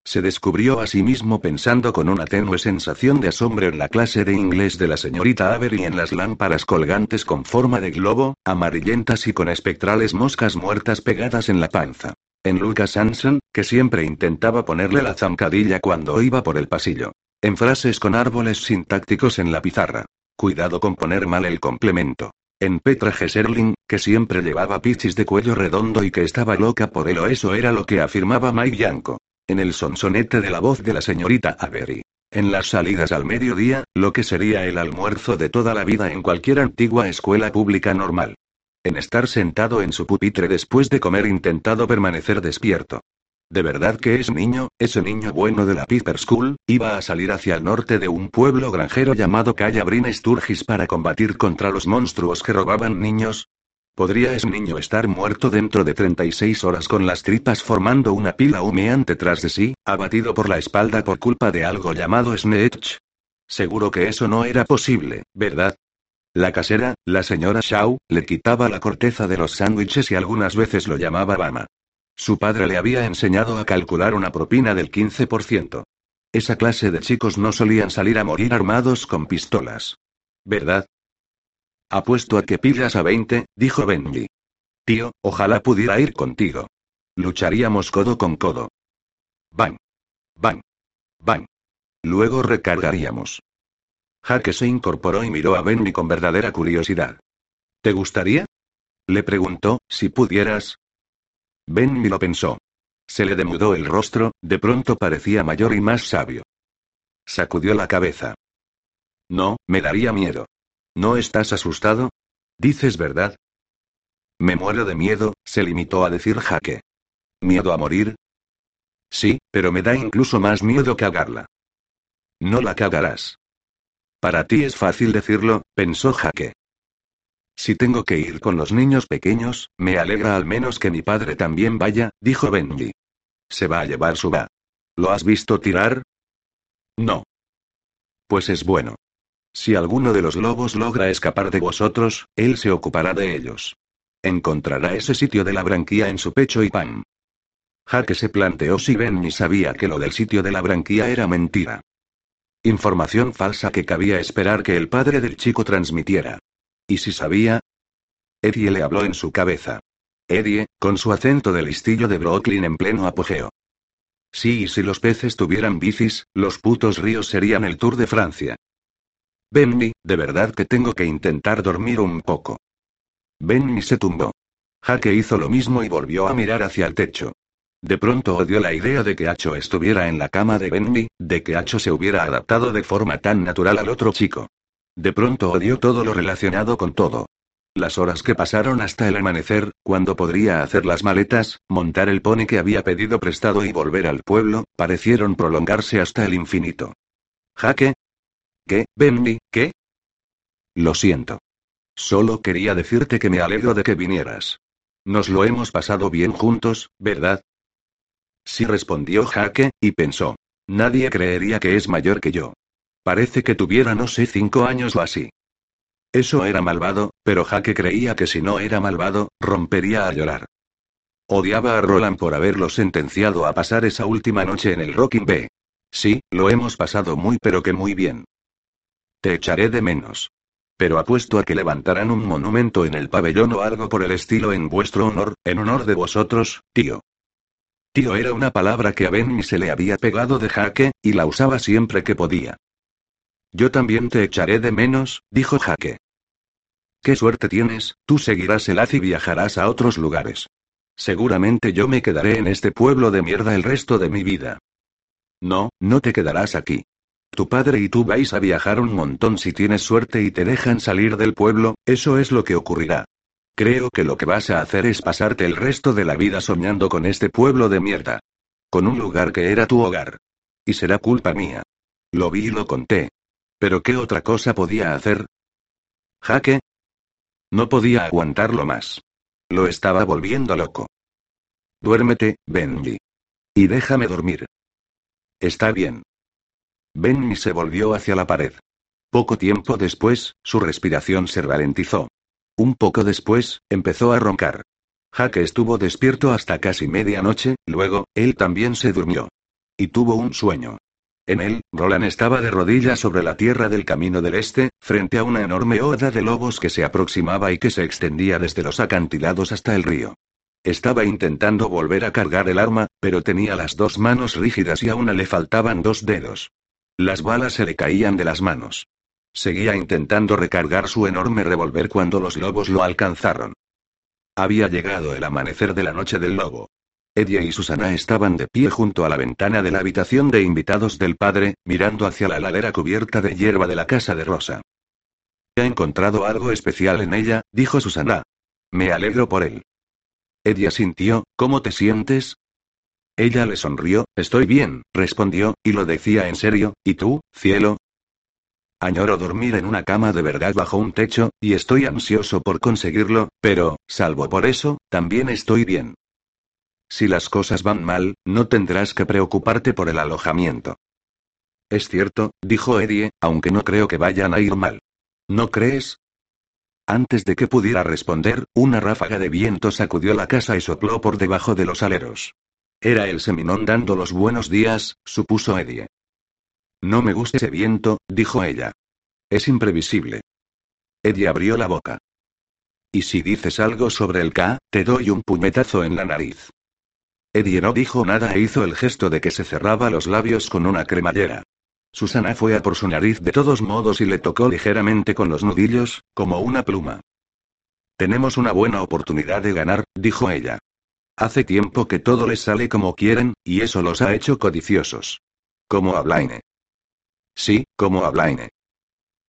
Se descubrió a sí mismo pensando con una tenue sensación de asombro en la clase de inglés de la señorita Avery en las lámparas colgantes con forma de globo, amarillentas y con espectrales moscas muertas pegadas en la panza. En Lucas Hanson, que siempre intentaba ponerle la zancadilla cuando iba por el pasillo. En frases con árboles sintácticos en la pizarra. Cuidado con poner mal el complemento. En Petra Gesserling, que siempre llevaba pichis de cuello redondo y que estaba loca por él o eso era lo que afirmaba Mike Yanko. En el sonsonete de la voz de la señorita Avery. En las salidas al mediodía, lo que sería el almuerzo de toda la vida en cualquier antigua escuela pública normal. En estar sentado en su pupitre después de comer intentado permanecer despierto. ¿De verdad que es niño, ese niño bueno de la Piper School, iba a salir hacia el norte de un pueblo granjero llamado Calle Brine Sturgis para combatir contra los monstruos que robaban niños? ¿Podría ese niño estar muerto dentro de 36 horas con las tripas formando una pila humeante tras de sí, abatido por la espalda por culpa de algo llamado Snatch? Seguro que eso no era posible, ¿verdad? La casera, la señora Shaw, le quitaba la corteza de los sándwiches y algunas veces lo llamaba Bama. Su padre le había enseñado a calcular una propina del 15%. Esa clase de chicos no solían salir a morir armados con pistolas. ¿Verdad? Apuesto a que pillas a 20, dijo Benji. Tío, ojalá pudiera ir contigo. Lucharíamos codo con codo. Bang. Bang. Bang. Luego recargaríamos. Jaque se incorporó y miró a Benji con verdadera curiosidad. ¿Te gustaría? Le preguntó, si pudieras. Benji lo pensó. Se le demudó el rostro, de pronto parecía mayor y más sabio. Sacudió la cabeza. No, me daría miedo. ¿No estás asustado? ¿Dices verdad? Me muero de miedo, se limitó a decir Jaque. ¿Miedo a morir? Sí, pero me da incluso más miedo cagarla. No la cagarás. Para ti es fácil decirlo, pensó Jaque. Si tengo que ir con los niños pequeños, me alegra al menos que mi padre también vaya, dijo Benji. Se va a llevar su va. ¿Lo has visto tirar? No. Pues es bueno. Si alguno de los lobos logra escapar de vosotros, él se ocupará de ellos. Encontrará ese sitio de la branquía en su pecho y pan. Jaque se planteó si Benny sabía que lo del sitio de la branquía era mentira. Información falsa que cabía esperar que el padre del chico transmitiera. ¿Y si sabía? Eddie le habló en su cabeza. Eddie, con su acento de listillo de Brooklyn en pleno apogeo. Sí, y si los peces tuvieran bicis, los putos ríos serían el Tour de Francia. Benny, de verdad que tengo que intentar dormir un poco. Benny se tumbó. Jaque hizo lo mismo y volvió a mirar hacia el techo. De pronto odió la idea de que Acho estuviera en la cama de Benny, de que Acho se hubiera adaptado de forma tan natural al otro chico. De pronto odió todo lo relacionado con todo. Las horas que pasaron hasta el amanecer, cuando podría hacer las maletas, montar el pony que había pedido prestado y volver al pueblo, parecieron prolongarse hasta el infinito. Jaque, ¿Qué, Benny, qué? Lo siento. Solo quería decirte que me alegro de que vinieras. Nos lo hemos pasado bien juntos, ¿verdad? Sí respondió Jaque, y pensó. Nadie creería que es mayor que yo. Parece que tuviera no sé cinco años o así. Eso era malvado, pero Jaque creía que si no era malvado, rompería a llorar. Odiaba a Roland por haberlo sentenciado a pasar esa última noche en el Rocking B. Sí, lo hemos pasado muy pero que muy bien. Te echaré de menos. Pero apuesto a que levantarán un monumento en el pabellón o algo por el estilo en vuestro honor, en honor de vosotros, tío. Tío era una palabra que a Benny se le había pegado de jaque, y la usaba siempre que podía. Yo también te echaré de menos, dijo Jaque. Qué suerte tienes, tú seguirás el haz y viajarás a otros lugares. Seguramente yo me quedaré en este pueblo de mierda el resto de mi vida. No, no te quedarás aquí. Tu padre y tú vais a viajar un montón si tienes suerte y te dejan salir del pueblo, eso es lo que ocurrirá. Creo que lo que vas a hacer es pasarte el resto de la vida soñando con este pueblo de mierda. Con un lugar que era tu hogar. Y será culpa mía. Lo vi y lo conté. Pero ¿qué otra cosa podía hacer? Jaque. No podía aguantarlo más. Lo estaba volviendo loco. Duérmete, Benji. Y déjame dormir. Está bien. Benny se volvió hacia la pared. Poco tiempo después, su respiración se ralentizó. Un poco después, empezó a roncar. Jaque estuvo despierto hasta casi medianoche, luego, él también se durmió. Y tuvo un sueño. En él, Roland estaba de rodillas sobre la tierra del camino del este, frente a una enorme horda de lobos que se aproximaba y que se extendía desde los acantilados hasta el río. Estaba intentando volver a cargar el arma, pero tenía las dos manos rígidas y aún le faltaban dos dedos. Las balas se le caían de las manos. Seguía intentando recargar su enorme revólver cuando los lobos lo alcanzaron. Había llegado el amanecer de la noche del lobo. Eddie y Susana estaban de pie junto a la ventana de la habitación de invitados del padre, mirando hacia la ladera cubierta de hierba de la casa de Rosa. He encontrado algo especial en ella, dijo Susana. Me alegro por él. Eddie sintió, ¿cómo te sientes? Ella le sonrió, estoy bien, respondió, y lo decía en serio, ¿y tú, cielo? Añoro dormir en una cama de verdad bajo un techo, y estoy ansioso por conseguirlo, pero, salvo por eso, también estoy bien. Si las cosas van mal, no tendrás que preocuparte por el alojamiento. Es cierto, dijo Eddie, aunque no creo que vayan a ir mal. ¿No crees? Antes de que pudiera responder, una ráfaga de viento sacudió la casa y sopló por debajo de los aleros. Era el seminón dando los buenos días, supuso Eddie. No me gusta ese viento, dijo ella. Es imprevisible. Eddie abrió la boca. Y si dices algo sobre el K, te doy un puñetazo en la nariz. Eddie no dijo nada e hizo el gesto de que se cerraba los labios con una cremallera. Susana fue a por su nariz de todos modos y le tocó ligeramente con los nudillos, como una pluma. Tenemos una buena oportunidad de ganar, dijo ella. Hace tiempo que todo les sale como quieren, y eso los ha hecho codiciosos. Como a Blaine. Sí, como a Blaine.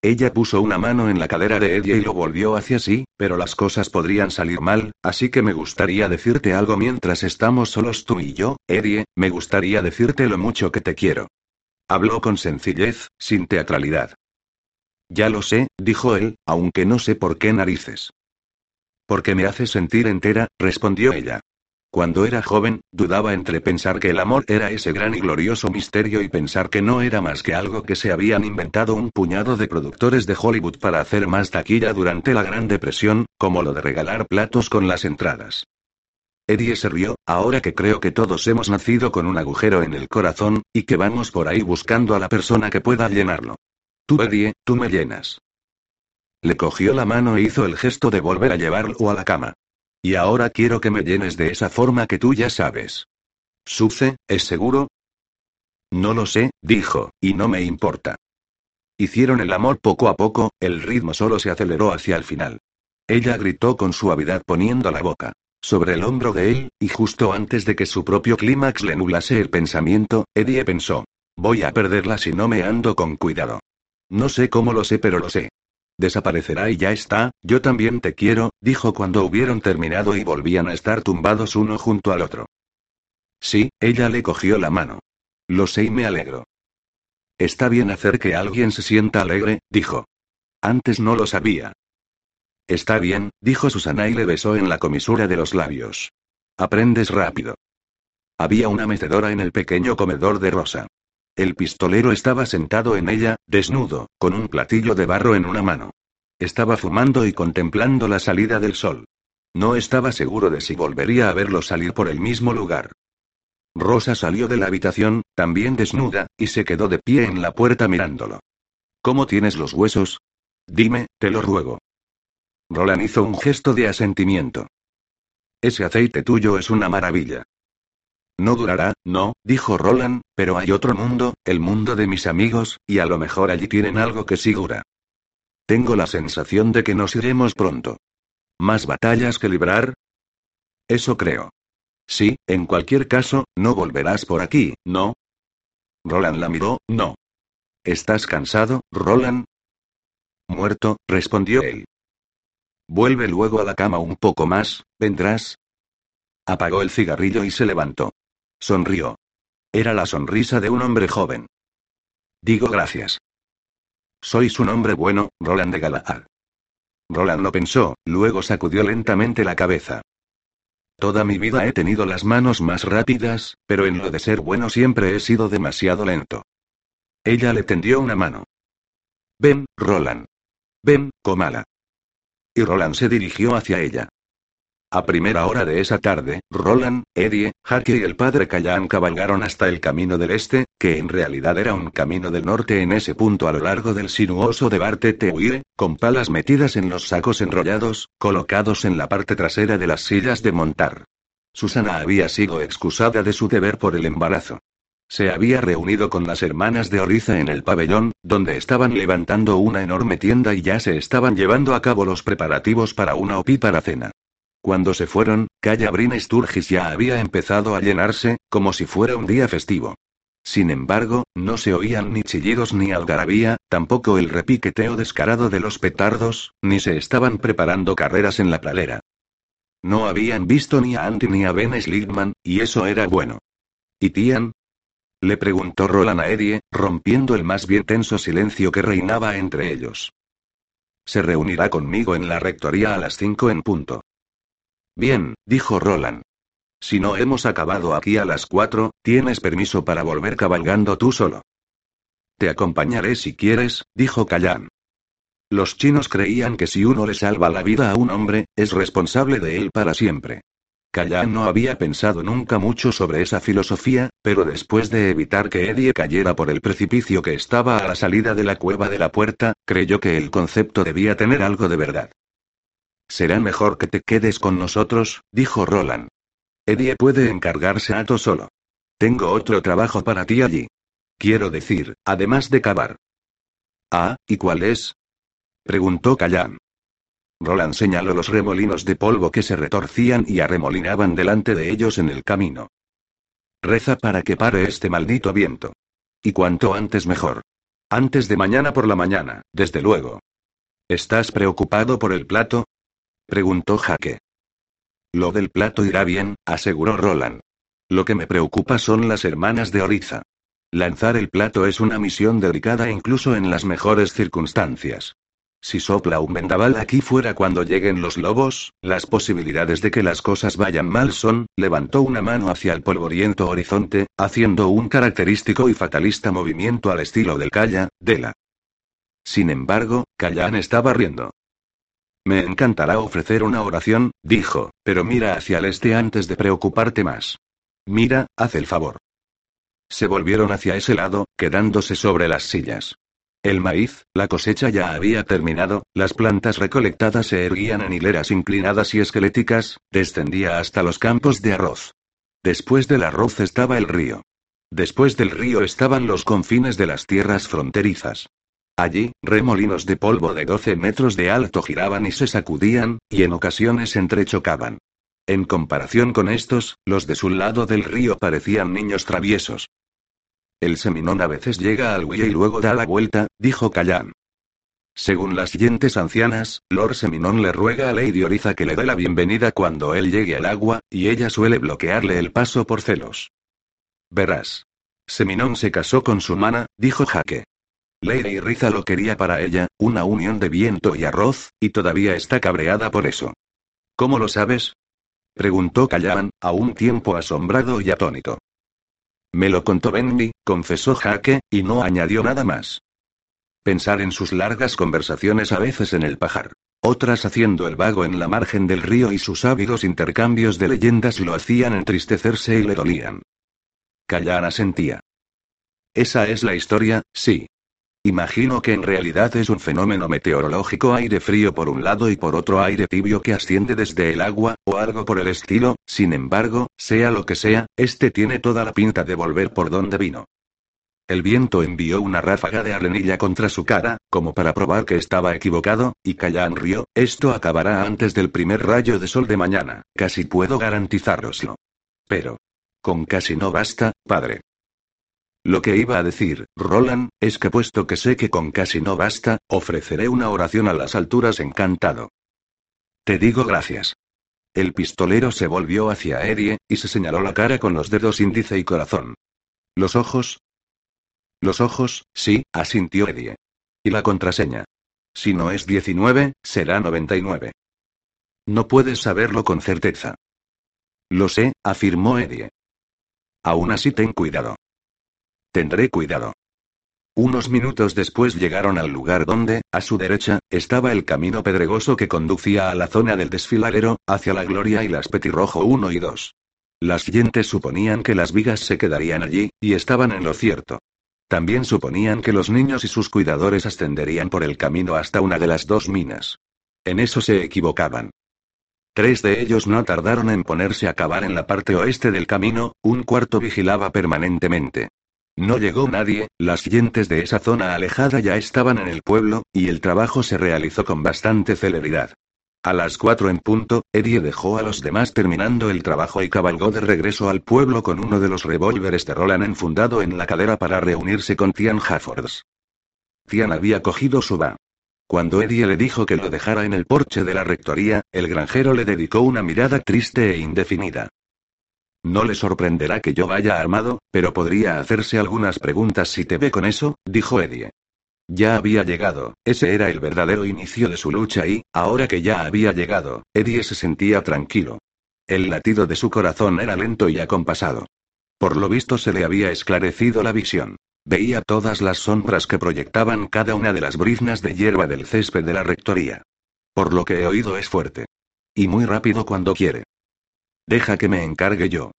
Ella puso una mano en la cadera de Eddie y lo volvió hacia sí, pero las cosas podrían salir mal, así que me gustaría decirte algo mientras estamos solos tú y yo, Eddie, me gustaría decirte lo mucho que te quiero. Habló con sencillez, sin teatralidad. Ya lo sé, dijo él, aunque no sé por qué narices. Porque me hace sentir entera, respondió ella. Cuando era joven, dudaba entre pensar que el amor era ese gran y glorioso misterio y pensar que no era más que algo que se habían inventado un puñado de productores de Hollywood para hacer más taquilla durante la Gran Depresión, como lo de regalar platos con las entradas. Eddie se rió, ahora que creo que todos hemos nacido con un agujero en el corazón, y que vamos por ahí buscando a la persona que pueda llenarlo. Tú, Eddie, tú me llenas. Le cogió la mano e hizo el gesto de volver a llevarlo a la cama. Y ahora quiero que me llenes de esa forma que tú ya sabes. ¿Suce, es seguro? No lo sé, dijo, y no me importa. Hicieron el amor poco a poco, el ritmo solo se aceleró hacia el final. Ella gritó con suavidad poniendo la boca sobre el hombro de él, y justo antes de que su propio clímax le nublase el pensamiento, Eddie pensó. Voy a perderla si no me ando con cuidado. No sé cómo lo sé, pero lo sé. Desaparecerá y ya está, yo también te quiero, dijo cuando hubieron terminado y volvían a estar tumbados uno junto al otro. Sí, ella le cogió la mano. Lo sé y me alegro. Está bien hacer que alguien se sienta alegre, dijo. Antes no lo sabía. Está bien, dijo Susana y le besó en la comisura de los labios. Aprendes rápido. Había una mecedora en el pequeño comedor de Rosa. El pistolero estaba sentado en ella, desnudo, con un platillo de barro en una mano. Estaba fumando y contemplando la salida del sol. No estaba seguro de si volvería a verlo salir por el mismo lugar. Rosa salió de la habitación, también desnuda, y se quedó de pie en la puerta mirándolo. ¿Cómo tienes los huesos? Dime, te lo ruego. Roland hizo un gesto de asentimiento. Ese aceite tuyo es una maravilla. No durará, no, dijo Roland, pero hay otro mundo, el mundo de mis amigos, y a lo mejor allí tienen algo que sí dura. Tengo la sensación de que nos iremos pronto. ¿Más batallas que librar? Eso creo. Sí, en cualquier caso, no volverás por aquí, ¿no? Roland la miró, no. ¿Estás cansado, Roland? Muerto, respondió él. Vuelve luego a la cama un poco más, ¿vendrás? Apagó el cigarrillo y se levantó. Sonrió. Era la sonrisa de un hombre joven. Digo gracias. Sois un hombre bueno, Roland de Galahad. Roland lo pensó, luego sacudió lentamente la cabeza. Toda mi vida he tenido las manos más rápidas, pero en lo de ser bueno siempre he sido demasiado lento. Ella le tendió una mano. Ven, Roland. Ven, Comala. Y Roland se dirigió hacia ella. A primera hora de esa tarde, Roland, Eddie, Jackie y el padre Callan cabalgaron hasta el camino del este, que en realidad era un camino del norte en ese punto a lo largo del sinuoso de Bartetehuire, con palas metidas en los sacos enrollados, colocados en la parte trasera de las sillas de montar. Susana había sido excusada de su deber por el embarazo. Se había reunido con las hermanas de Oriza en el pabellón, donde estaban levantando una enorme tienda y ya se estaban llevando a cabo los preparativos para una opípara cena. Cuando se fueron, Calle Brina Sturgis ya había empezado a llenarse, como si fuera un día festivo. Sin embargo, no se oían ni chillidos ni algarabía, tampoco el repiqueteo descarado de los petardos, ni se estaban preparando carreras en la pradera. No habían visto ni a Andy ni a Ben Sligman, y eso era bueno. ¿Y Tian? Le preguntó Roland a Eddie, rompiendo el más bien tenso silencio que reinaba entre ellos. Se reunirá conmigo en la rectoría a las cinco en punto. Bien, dijo Roland. Si no hemos acabado aquí a las cuatro, tienes permiso para volver cabalgando tú solo. Te acompañaré si quieres, dijo Callan. Los chinos creían que si uno le salva la vida a un hombre, es responsable de él para siempre. Callan no había pensado nunca mucho sobre esa filosofía, pero después de evitar que Eddie cayera por el precipicio que estaba a la salida de la cueva de la puerta, creyó que el concepto debía tener algo de verdad. Será mejor que te quedes con nosotros, dijo Roland. Eddie puede encargarse a todo solo. Tengo otro trabajo para ti allí. Quiero decir, además de cavar. Ah, ¿y cuál es? preguntó Callan. Roland señaló los remolinos de polvo que se retorcían y arremolinaban delante de ellos en el camino. Reza para que pare este maldito viento. Y cuanto antes mejor. Antes de mañana por la mañana, desde luego. ¿Estás preocupado por el plato? Preguntó Jaque. Lo del plato irá bien, aseguró Roland. Lo que me preocupa son las hermanas de Oriza. Lanzar el plato es una misión delicada incluso en las mejores circunstancias. Si sopla un vendaval aquí fuera cuando lleguen los lobos, las posibilidades de que las cosas vayan mal son, levantó una mano hacia el polvoriento horizonte, haciendo un característico y fatalista movimiento al estilo del Calla, la. Sin embargo, Callan estaba riendo. Me encantará ofrecer una oración, dijo, pero mira hacia el este antes de preocuparte más. Mira, haz el favor. Se volvieron hacia ese lado, quedándose sobre las sillas. El maíz, la cosecha ya había terminado, las plantas recolectadas se erguían en hileras inclinadas y esqueléticas, descendía hasta los campos de arroz. Después del arroz estaba el río. Después del río estaban los confines de las tierras fronterizas. Allí, remolinos de polvo de 12 metros de alto giraban y se sacudían, y en ocasiones entrechocaban. En comparación con estos, los de su lado del río parecían niños traviesos. El seminón a veces llega al Wii y luego da la vuelta, dijo Callan. Según las siguientes ancianas, Lord Seminón le ruega a Lady Oriza que le dé la bienvenida cuando él llegue al agua, y ella suele bloquearle el paso por celos. Verás. Seminón se casó con su mana, dijo Jaque. Lady Riza lo quería para ella, una unión de viento y arroz, y todavía está cabreada por eso. ¿Cómo lo sabes? preguntó Callan, a un tiempo asombrado y atónito. Me lo contó Benny, confesó Jaque, y no añadió nada más. Pensar en sus largas conversaciones a veces en el pajar, otras haciendo el vago en la margen del río y sus ávidos intercambios de leyendas lo hacían entristecerse y le dolían. Callana sentía. Esa es la historia, sí. Imagino que en realidad es un fenómeno meteorológico aire frío por un lado y por otro aire tibio que asciende desde el agua, o algo por el estilo, sin embargo, sea lo que sea, este tiene toda la pinta de volver por donde vino. El viento envió una ráfaga de arenilla contra su cara, como para probar que estaba equivocado, y Callan rió, esto acabará antes del primer rayo de sol de mañana, casi puedo garantizároslo. Pero. Con casi no basta, padre. Lo que iba a decir, Roland, es que puesto que sé que con casi no basta, ofreceré una oración a las alturas encantado. Te digo gracias. El pistolero se volvió hacia Eddie, y se señaló la cara con los dedos índice y corazón. ¿Los ojos? Los ojos, sí, asintió Eddie. ¿Y la contraseña? Si no es 19, será 99. No puedes saberlo con certeza. Lo sé, afirmó Eddie. Aún así ten cuidado. Tendré cuidado. Unos minutos después llegaron al lugar donde, a su derecha, estaba el camino pedregoso que conducía a la zona del desfiladero, hacia la Gloria y las Petirrojo 1 y 2. Las siguientes suponían que las vigas se quedarían allí, y estaban en lo cierto. También suponían que los niños y sus cuidadores ascenderían por el camino hasta una de las dos minas. En eso se equivocaban. Tres de ellos no tardaron en ponerse a cavar en la parte oeste del camino, un cuarto vigilaba permanentemente. No llegó nadie, las gentes de esa zona alejada ya estaban en el pueblo, y el trabajo se realizó con bastante celeridad. A las cuatro en punto, Eddie dejó a los demás terminando el trabajo y cabalgó de regreso al pueblo con uno de los revólveres de Roland enfundado en la cadera para reunirse con Tian Haffords. Tian había cogido su va. Cuando Eddie le dijo que lo dejara en el porche de la rectoría, el granjero le dedicó una mirada triste e indefinida. No le sorprenderá que yo vaya armado, pero podría hacerse algunas preguntas si te ve con eso, dijo Eddie. Ya había llegado, ese era el verdadero inicio de su lucha y, ahora que ya había llegado, Eddie se sentía tranquilo. El latido de su corazón era lento y acompasado. Por lo visto se le había esclarecido la visión. Veía todas las sombras que proyectaban cada una de las briznas de hierba del césped de la rectoría. Por lo que he oído es fuerte. Y muy rápido cuando quiere. Deja que me encargue yo.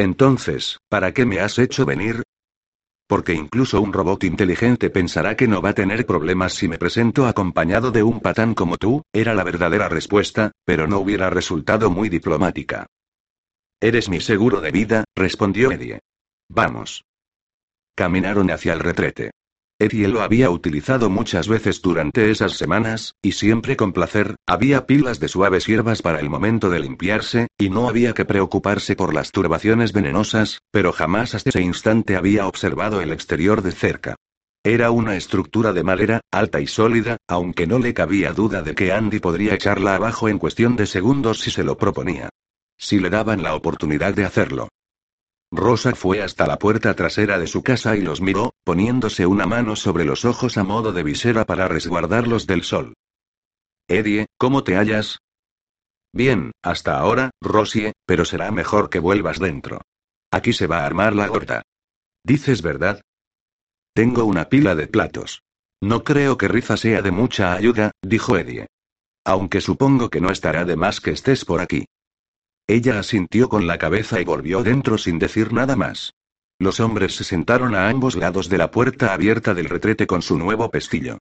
Entonces, ¿para qué me has hecho venir? Porque incluso un robot inteligente pensará que no va a tener problemas si me presento acompañado de un patán como tú, era la verdadera respuesta, pero no hubiera resultado muy diplomática. Eres mi seguro de vida, respondió Eddie. Vamos. Caminaron hacia el retrete. Eddie lo había utilizado muchas veces durante esas semanas, y siempre con placer, había pilas de suaves hierbas para el momento de limpiarse, y no había que preocuparse por las turbaciones venenosas, pero jamás hasta ese instante había observado el exterior de cerca. Era una estructura de madera, alta y sólida, aunque no le cabía duda de que Andy podría echarla abajo en cuestión de segundos si se lo proponía. Si le daban la oportunidad de hacerlo. Rosa fue hasta la puerta trasera de su casa y los miró, poniéndose una mano sobre los ojos a modo de visera para resguardarlos del sol. Eddie, ¿cómo te hallas? Bien, hasta ahora, Rosie, pero será mejor que vuelvas dentro. Aquí se va a armar la gorda. ¿Dices verdad? Tengo una pila de platos. No creo que Riza sea de mucha ayuda, dijo Eddie. Aunque supongo que no estará de más que estés por aquí. Ella asintió con la cabeza y volvió dentro sin decir nada más. Los hombres se sentaron a ambos lados de la puerta abierta del retrete con su nuevo pestillo.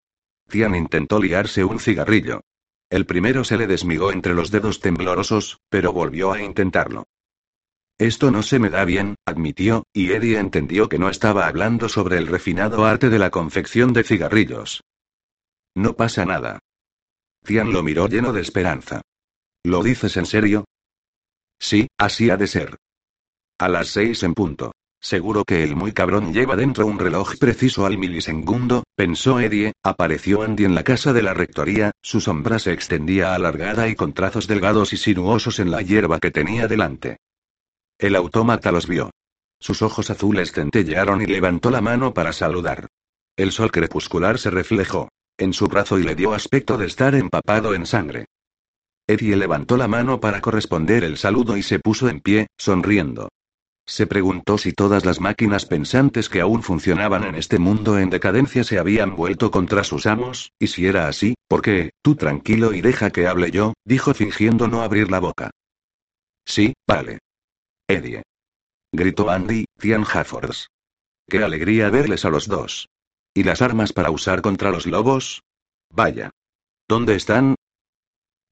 Tian intentó liarse un cigarrillo. El primero se le desmigó entre los dedos temblorosos, pero volvió a intentarlo. Esto no se me da bien, admitió, y Eddie entendió que no estaba hablando sobre el refinado arte de la confección de cigarrillos. No pasa nada. Tian lo miró lleno de esperanza. ¿Lo dices en serio? Sí, así ha de ser. A las seis en punto. Seguro que el muy cabrón lleva dentro un reloj preciso al milisegundo, pensó Eddie, apareció Andy en la casa de la rectoría, su sombra se extendía alargada y con trazos delgados y sinuosos en la hierba que tenía delante. El autómata los vio. Sus ojos azules centellearon y levantó la mano para saludar. El sol crepuscular se reflejó en su brazo y le dio aspecto de estar empapado en sangre. Eddie levantó la mano para corresponder el saludo y se puso en pie, sonriendo. Se preguntó si todas las máquinas pensantes que aún funcionaban en este mundo en decadencia se habían vuelto contra sus amos, y si era así, ¿por qué? Tú tranquilo y deja que hable yo, dijo fingiendo no abrir la boca. Sí, vale. Eddie. Gritó Andy, Tian Haffords. Qué alegría verles a los dos. ¿Y las armas para usar contra los lobos? Vaya. ¿Dónde están?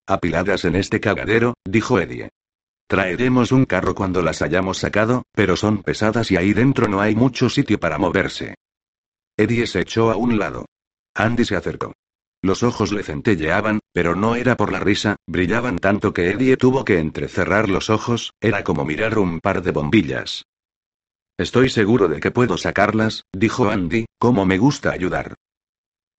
Apiladas en este cagadero, dijo Eddie. Traeremos un carro cuando las hayamos sacado, pero son pesadas y ahí dentro no hay mucho sitio para moverse. Eddie se echó a un lado. Andy se acercó. Los ojos le centelleaban, pero no era por la risa, brillaban tanto que Eddie tuvo que entrecerrar los ojos, era como mirar un par de bombillas. Estoy seguro de que puedo sacarlas, dijo Andy, como me gusta ayudar.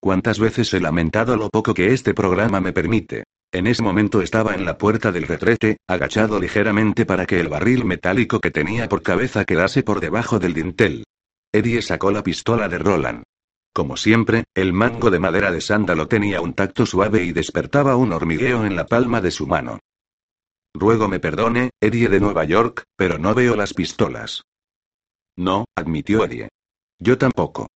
¿Cuántas veces he lamentado lo poco que este programa me permite? En ese momento estaba en la puerta del retrete, agachado ligeramente para que el barril metálico que tenía por cabeza quedase por debajo del dintel. Eddie sacó la pistola de Roland. Como siempre, el mango de madera de sándalo tenía un tacto suave y despertaba un hormigueo en la palma de su mano. Ruego me perdone, Eddie de Nueva York, pero no veo las pistolas. No, admitió Eddie. Yo tampoco.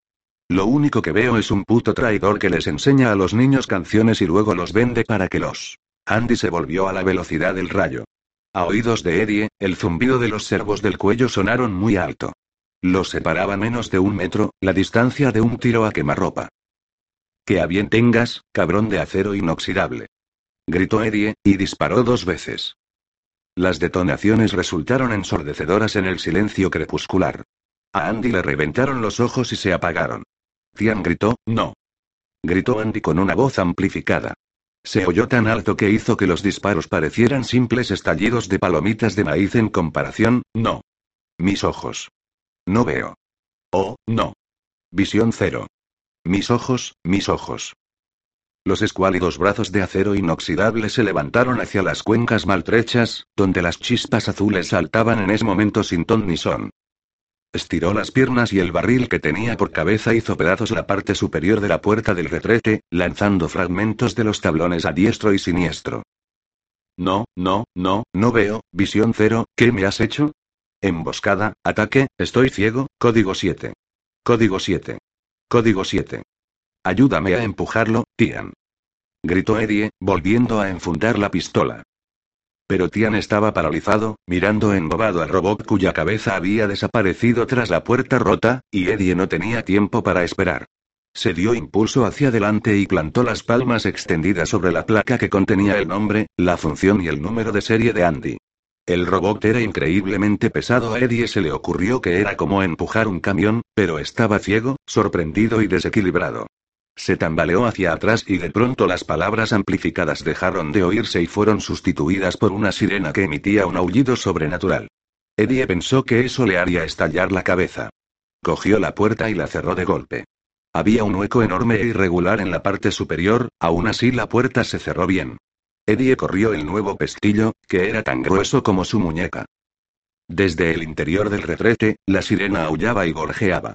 Lo único que veo es un puto traidor que les enseña a los niños canciones y luego los vende para que los... Andy se volvió a la velocidad del rayo. A oídos de Eddie, el zumbido de los servos del cuello sonaron muy alto. Los separaba menos de un metro, la distancia de un tiro a quemarropa. Que a bien tengas, cabrón de acero inoxidable. Gritó Eddie, y disparó dos veces. Las detonaciones resultaron ensordecedoras en el silencio crepuscular. A Andy le reventaron los ojos y se apagaron. Tian gritó, no. Gritó Andy con una voz amplificada. Se oyó tan alto que hizo que los disparos parecieran simples estallidos de palomitas de maíz en comparación, no. Mis ojos. No veo. Oh, no. Visión cero. Mis ojos, mis ojos. Los escuálidos brazos de acero inoxidable se levantaron hacia las cuencas maltrechas, donde las chispas azules saltaban en ese momento sin ton ni son. Estiró las piernas y el barril que tenía por cabeza hizo pedazos la parte superior de la puerta del retrete, lanzando fragmentos de los tablones a diestro y siniestro. No, no, no, no veo, visión cero, ¿qué me has hecho? Emboscada, ataque, estoy ciego, código 7. Código 7. Código 7. Ayúdame a empujarlo, Tian. Gritó Eddie, volviendo a enfundar la pistola. Pero Tian estaba paralizado, mirando embobado al robot cuya cabeza había desaparecido tras la puerta rota, y Eddie no tenía tiempo para esperar. Se dio impulso hacia adelante y plantó las palmas extendidas sobre la placa que contenía el nombre, la función y el número de serie de Andy. El robot era increíblemente pesado. A Eddie se le ocurrió que era como empujar un camión, pero estaba ciego, sorprendido y desequilibrado. Se tambaleó hacia atrás y de pronto las palabras amplificadas dejaron de oírse y fueron sustituidas por una sirena que emitía un aullido sobrenatural. Eddie pensó que eso le haría estallar la cabeza. Cogió la puerta y la cerró de golpe. Había un hueco enorme e irregular en la parte superior, aún así la puerta se cerró bien. Eddie corrió el nuevo pestillo, que era tan grueso como su muñeca. Desde el interior del retrete, la sirena aullaba y gorjeaba.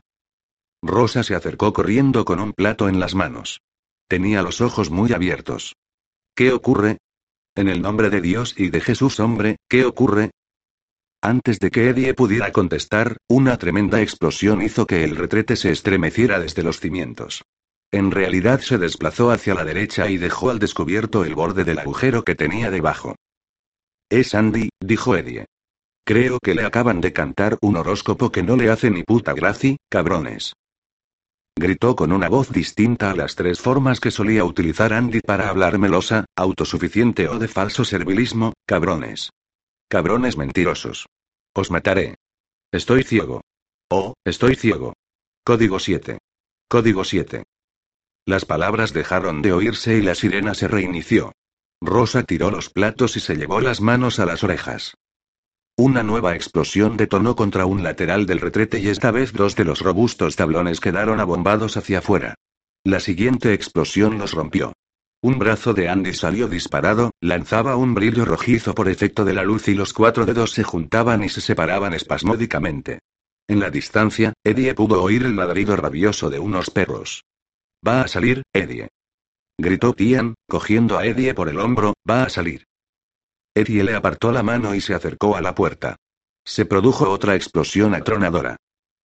Rosa se acercó corriendo con un plato en las manos. Tenía los ojos muy abiertos. ¿Qué ocurre? En el nombre de Dios y de Jesús hombre, ¿qué ocurre? Antes de que Eddie pudiera contestar, una tremenda explosión hizo que el retrete se estremeciera desde los cimientos. En realidad se desplazó hacia la derecha y dejó al descubierto el borde del agujero que tenía debajo. Es Andy, dijo Eddie. Creo que le acaban de cantar un horóscopo que no le hace ni puta gracia, cabrones. Gritó con una voz distinta a las tres formas que solía utilizar Andy para hablar melosa, autosuficiente o de falso servilismo, cabrones. Cabrones mentirosos. Os mataré. Estoy ciego. Oh, estoy ciego. Código 7. Código 7. Las palabras dejaron de oírse y la sirena se reinició. Rosa tiró los platos y se llevó las manos a las orejas. Una nueva explosión detonó contra un lateral del retrete y esta vez dos de los robustos tablones quedaron abombados hacia afuera. La siguiente explosión los rompió. Un brazo de Andy salió disparado, lanzaba un brillo rojizo por efecto de la luz y los cuatro dedos se juntaban y se separaban espasmódicamente. En la distancia, Eddie pudo oír el ladrido rabioso de unos perros. Va a salir, Eddie. Gritó Tian, cogiendo a Eddie por el hombro, va a salir. Eddie le apartó la mano y se acercó a la puerta. Se produjo otra explosión atronadora.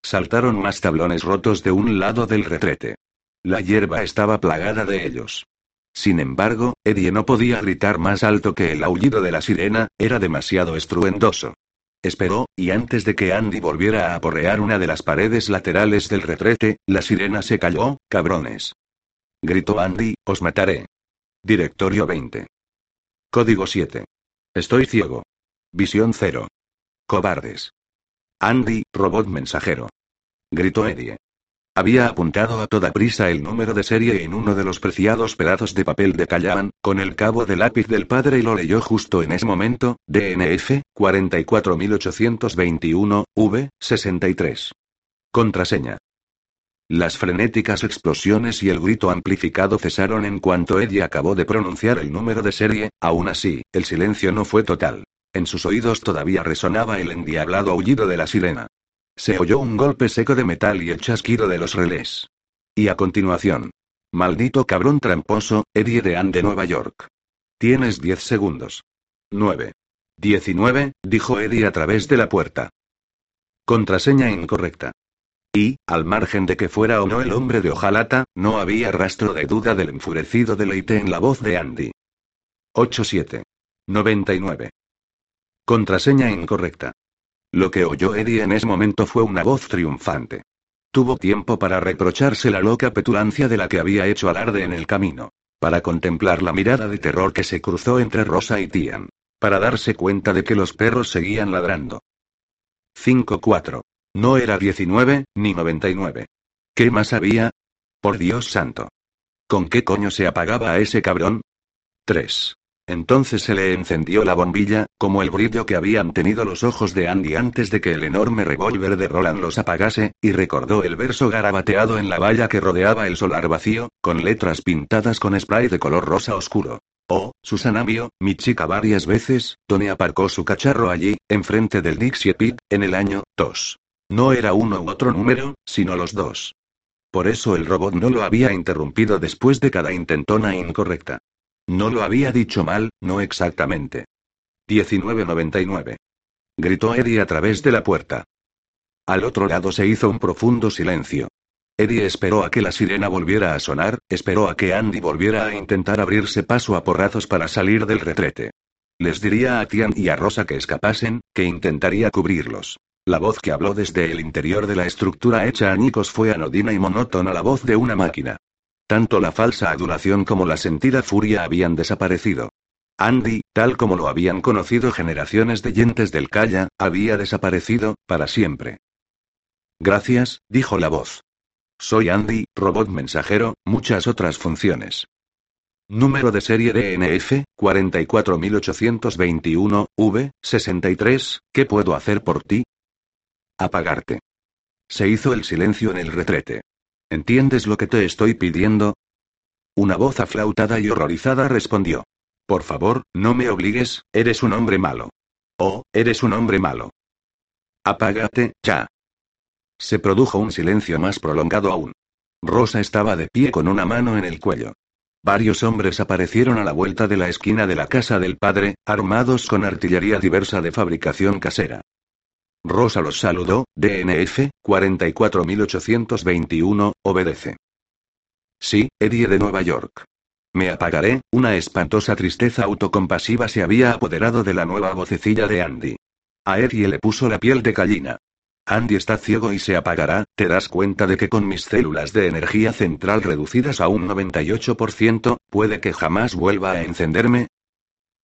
Saltaron más tablones rotos de un lado del retrete. La hierba estaba plagada de ellos. Sin embargo, Eddie no podía gritar más alto que el aullido de la sirena, era demasiado estruendoso. Esperó, y antes de que Andy volviera a aporrear una de las paredes laterales del retrete, la sirena se calló, cabrones. Gritó Andy, os mataré. Directorio 20. Código 7. Estoy ciego. Visión cero. Cobardes. Andy, robot mensajero. Gritó Eddie. Había apuntado a toda prisa el número de serie en uno de los preciados pedazos de papel de Callahan, con el cabo de lápiz del padre y lo leyó justo en ese momento, DNF, 44821, V, 63. Contraseña. Las frenéticas explosiones y el grito amplificado cesaron en cuanto Eddie acabó de pronunciar el número de serie, aún así, el silencio no fue total. En sus oídos todavía resonaba el endiablado aullido de la sirena. Se oyó un golpe seco de metal y el chasquido de los relés. Y a continuación. Maldito cabrón tramposo, Eddie de de Nueva York. Tienes 10 segundos. 9. 19, dijo Eddie a través de la puerta. Contraseña incorrecta. Y, al margen de que fuera o no el hombre de hojalata, no había rastro de duda del enfurecido deleite en la voz de Andy. 87. 99. Contraseña incorrecta. Lo que oyó Eddie en ese momento fue una voz triunfante. Tuvo tiempo para reprocharse la loca petulancia de la que había hecho alarde en el camino. Para contemplar la mirada de terror que se cruzó entre Rosa y Tian. Para darse cuenta de que los perros seguían ladrando. 5-4. No era 19, ni 99. ¿Qué más había? Por Dios santo. ¿Con qué coño se apagaba a ese cabrón? 3. Entonces se le encendió la bombilla, como el brillo que habían tenido los ojos de Andy antes de que el enorme revólver de Roland los apagase, y recordó el verso garabateado en la valla que rodeaba el solar vacío, con letras pintadas con spray de color rosa oscuro. Oh, Susana vio, mi chica varias veces, Tony aparcó su cacharro allí, enfrente del Dixie Pit, en el año 2. No era uno u otro número, sino los dos. Por eso el robot no lo había interrumpido después de cada intentona incorrecta. No lo había dicho mal, no exactamente. 1999. Gritó Eddie a través de la puerta. Al otro lado se hizo un profundo silencio. Eddie esperó a que la sirena volviera a sonar, esperó a que Andy volviera a intentar abrirse paso a porrazos para salir del retrete. Les diría a Tian y a Rosa que escapasen, que intentaría cubrirlos. La voz que habló desde el interior de la estructura hecha añicos fue anodina y monótona la voz de una máquina. Tanto la falsa adulación como la sentida furia habían desaparecido. Andy, tal como lo habían conocido generaciones de yentes del Calla, había desaparecido, para siempre. Gracias, dijo la voz. Soy Andy, robot mensajero, muchas otras funciones. Número de serie DNF, 44821, V, 63, ¿qué puedo hacer por ti? Apagarte. Se hizo el silencio en el retrete. ¿Entiendes lo que te estoy pidiendo? Una voz aflautada y horrorizada respondió. Por favor, no me obligues, eres un hombre malo. Oh, eres un hombre malo. Apágate, ya. Se produjo un silencio más prolongado aún. Rosa estaba de pie con una mano en el cuello. Varios hombres aparecieron a la vuelta de la esquina de la casa del padre, armados con artillería diversa de fabricación casera. Rosa los saludó, DNF, 44821, obedece. Sí, Eddie de Nueva York. Me apagaré, una espantosa tristeza autocompasiva se había apoderado de la nueva vocecilla de Andy. A Eddie le puso la piel de gallina. Andy está ciego y se apagará, ¿te das cuenta de que con mis células de energía central reducidas a un 98%, puede que jamás vuelva a encenderme?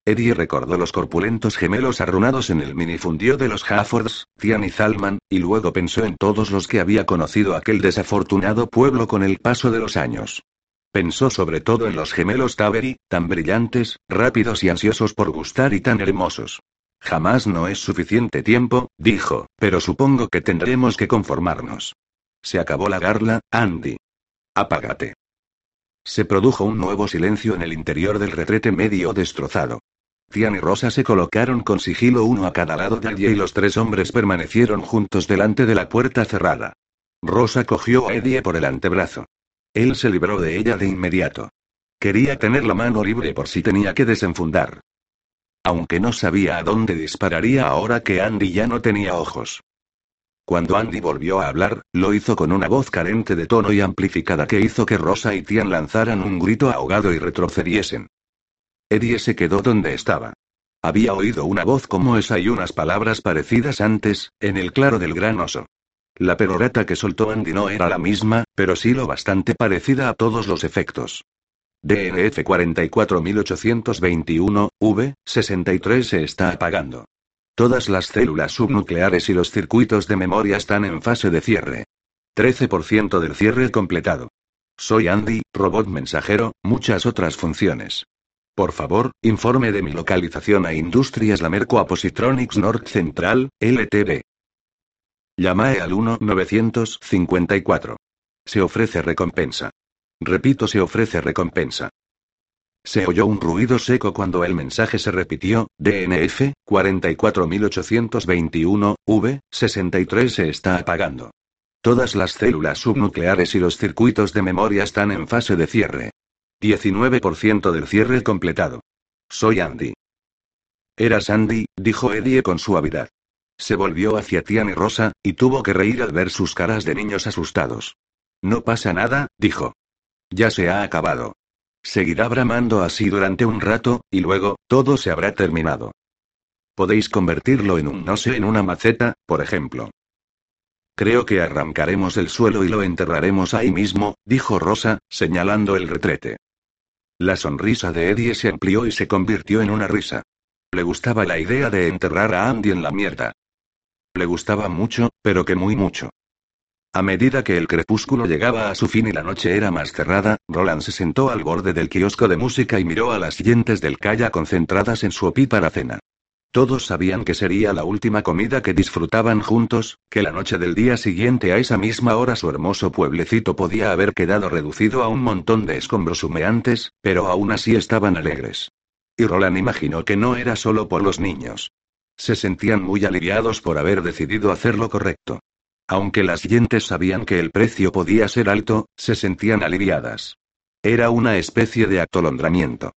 Eddie recordó los corpulentos gemelos arrunados en el minifundio de los Haffords, Tian y Zalman, y luego pensó en todos los que había conocido aquel desafortunado pueblo con el paso de los años. Pensó sobre todo en los gemelos Tavery, tan brillantes, rápidos y ansiosos por gustar y tan hermosos. Jamás no es suficiente tiempo, dijo, pero supongo que tendremos que conformarnos. Se acabó la garla, Andy. Apágate. Se produjo un nuevo silencio en el interior del retrete medio destrozado. Tian y Rosa se colocaron con sigilo uno a cada lado de allí y los tres hombres permanecieron juntos delante de la puerta cerrada. Rosa cogió a Eddie por el antebrazo. Él se libró de ella de inmediato. Quería tener la mano libre por si tenía que desenfundar. Aunque no sabía a dónde dispararía ahora que Andy ya no tenía ojos. Cuando Andy volvió a hablar, lo hizo con una voz carente de tono y amplificada que hizo que Rosa y Tian lanzaran un grito ahogado y retrocediesen. Eddie se quedó donde estaba. Había oído una voz como esa y unas palabras parecidas antes, en el claro del gran oso. La perorata que soltó Andy no era la misma, pero sí lo bastante parecida a todos los efectos. DNF 44821, V, 63 se está apagando. Todas las células subnucleares y los circuitos de memoria están en fase de cierre. 13% del cierre completado. Soy Andy, robot mensajero, muchas otras funciones. Por favor, informe de mi localización a Industrias Lamerco Positronics North Central, LTV. Llamae al 1-954. Se ofrece recompensa. Repito, se ofrece recompensa. Se oyó un ruido seco cuando el mensaje se repitió, DNF, 44821, V, 63 se está apagando. Todas las células subnucleares y los circuitos de memoria están en fase de cierre. 19% del cierre completado. Soy Andy. Eras Andy, dijo Eddie con suavidad. Se volvió hacia Tian y Rosa, y tuvo que reír al ver sus caras de niños asustados. No pasa nada, dijo. Ya se ha acabado. Seguirá bramando así durante un rato, y luego, todo se habrá terminado. Podéis convertirlo en un no sé en una maceta, por ejemplo. Creo que arrancaremos el suelo y lo enterraremos ahí mismo, dijo Rosa, señalando el retrete. La sonrisa de Eddie se amplió y se convirtió en una risa. Le gustaba la idea de enterrar a Andy en la mierda. Le gustaba mucho, pero que muy mucho. A medida que el crepúsculo llegaba a su fin y la noche era más cerrada, Roland se sentó al borde del kiosco de música y miró a las siguientes del calla concentradas en su opípara cena. Todos sabían que sería la última comida que disfrutaban juntos, que la noche del día siguiente a esa misma hora su hermoso pueblecito podía haber quedado reducido a un montón de escombros humeantes, pero aún así estaban alegres. Y Roland imaginó que no era solo por los niños. Se sentían muy aliviados por haber decidido hacer lo correcto. Aunque las yentes sabían que el precio podía ser alto, se sentían aliviadas. Era una especie de atolondramiento.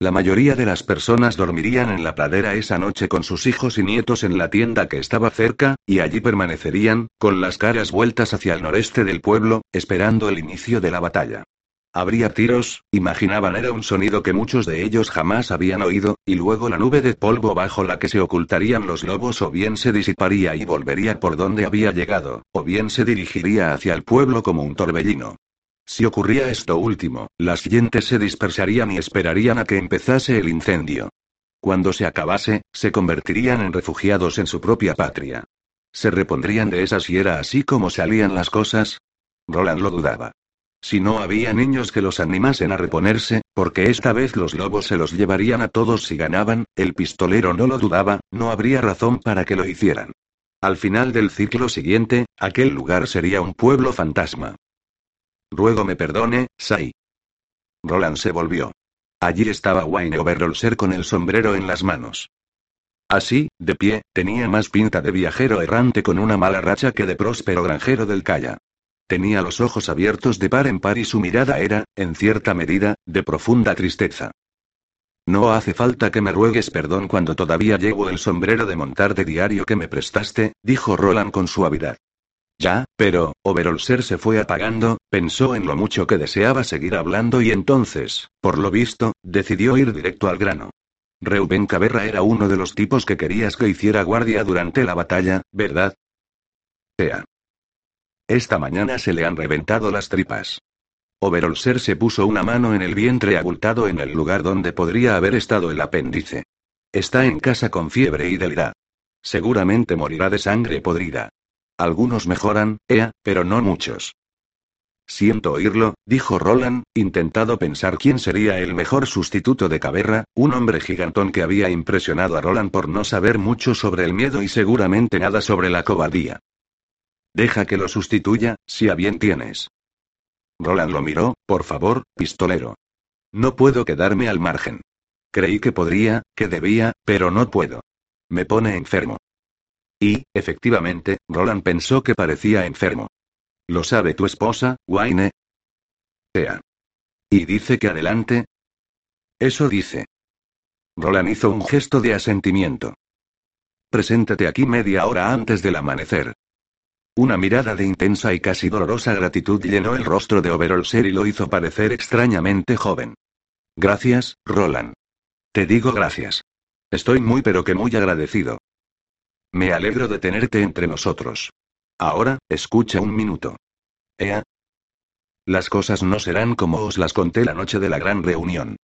La mayoría de las personas dormirían en la pradera esa noche con sus hijos y nietos en la tienda que estaba cerca, y allí permanecerían, con las caras vueltas hacia el noreste del pueblo, esperando el inicio de la batalla. Habría tiros, imaginaban era un sonido que muchos de ellos jamás habían oído, y luego la nube de polvo bajo la que se ocultarían los lobos o bien se disiparía y volvería por donde había llegado, o bien se dirigiría hacia el pueblo como un torbellino. Si ocurría esto último, las gentes se dispersarían y esperarían a que empezase el incendio. Cuando se acabase, se convertirían en refugiados en su propia patria. ¿Se repondrían de esas y era así como salían las cosas? Roland lo dudaba. Si no había niños que los animasen a reponerse, porque esta vez los lobos se los llevarían a todos si ganaban, el pistolero no lo dudaba, no habría razón para que lo hicieran. Al final del ciclo siguiente, aquel lugar sería un pueblo fantasma. Ruego me perdone, Sai. Roland se volvió. Allí estaba Wayne Overolser con el sombrero en las manos. Así, de pie, tenía más pinta de viajero errante con una mala racha que de próspero granjero del Calla. Tenía los ojos abiertos de par en par y su mirada era, en cierta medida, de profunda tristeza. No hace falta que me ruegues perdón cuando todavía llevo el sombrero de montar de diario que me prestaste, dijo Roland con suavidad. Ya, pero, Overolser se fue apagando, pensó en lo mucho que deseaba seguir hablando y entonces, por lo visto, decidió ir directo al grano. Reuben Caberra era uno de los tipos que querías que hiciera guardia durante la batalla, ¿verdad? Ea. Esta mañana se le han reventado las tripas. Overolser se puso una mano en el vientre abultado en el lugar donde podría haber estado el apéndice. Está en casa con fiebre y delirá. Seguramente morirá de sangre podrida. Algunos mejoran, Ea, pero no muchos. Siento oírlo, dijo Roland, intentado pensar quién sería el mejor sustituto de Caberra, un hombre gigantón que había impresionado a Roland por no saber mucho sobre el miedo y seguramente nada sobre la cobardía. Deja que lo sustituya, si a bien tienes. Roland lo miró, por favor, pistolero. No puedo quedarme al margen. Creí que podría, que debía, pero no puedo. Me pone enfermo. Y, efectivamente, Roland pensó que parecía enfermo. ¿Lo sabe tu esposa, Wayne? Ea. ¿Y dice que adelante? Eso dice. Roland hizo un gesto de asentimiento. Preséntate aquí media hora antes del amanecer. Una mirada de intensa y casi dolorosa gratitud llenó el rostro de Overolser y lo hizo parecer extrañamente joven. Gracias, Roland. Te digo gracias. Estoy muy pero que muy agradecido. Me alegro de tenerte entre nosotros. Ahora, escucha un minuto. Ea. Las cosas no serán como os las conté la noche de la gran reunión.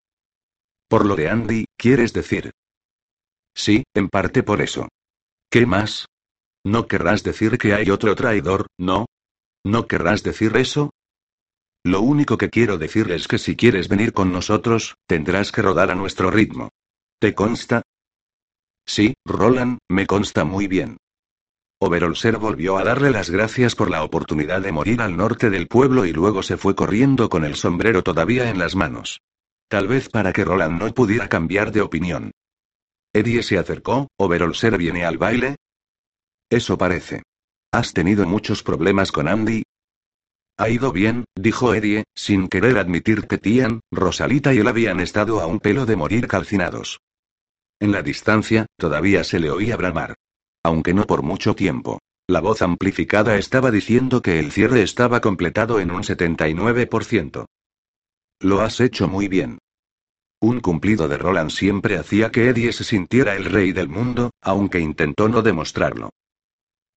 Por lo de Andy, ¿quieres decir? Sí, en parte por eso. ¿Qué más? ¿No querrás decir que hay otro traidor, no? ¿No querrás decir eso? Lo único que quiero decir es que si quieres venir con nosotros, tendrás que rodar a nuestro ritmo. ¿Te consta? Sí, Roland, me consta muy bien. Overolser volvió a darle las gracias por la oportunidad de morir al norte del pueblo y luego se fue corriendo con el sombrero todavía en las manos. Tal vez para que Roland no pudiera cambiar de opinión. Eddie se acercó, Overolser viene al baile. Eso parece. ¿Has tenido muchos problemas con Andy? Ha ido bien, dijo Eddie, sin querer admitir que Tian, Rosalita y él habían estado a un pelo de morir calcinados. En la distancia, todavía se le oía bramar. Aunque no por mucho tiempo. La voz amplificada estaba diciendo que el cierre estaba completado en un 79%. Lo has hecho muy bien. Un cumplido de Roland siempre hacía que Eddie se sintiera el rey del mundo, aunque intentó no demostrarlo.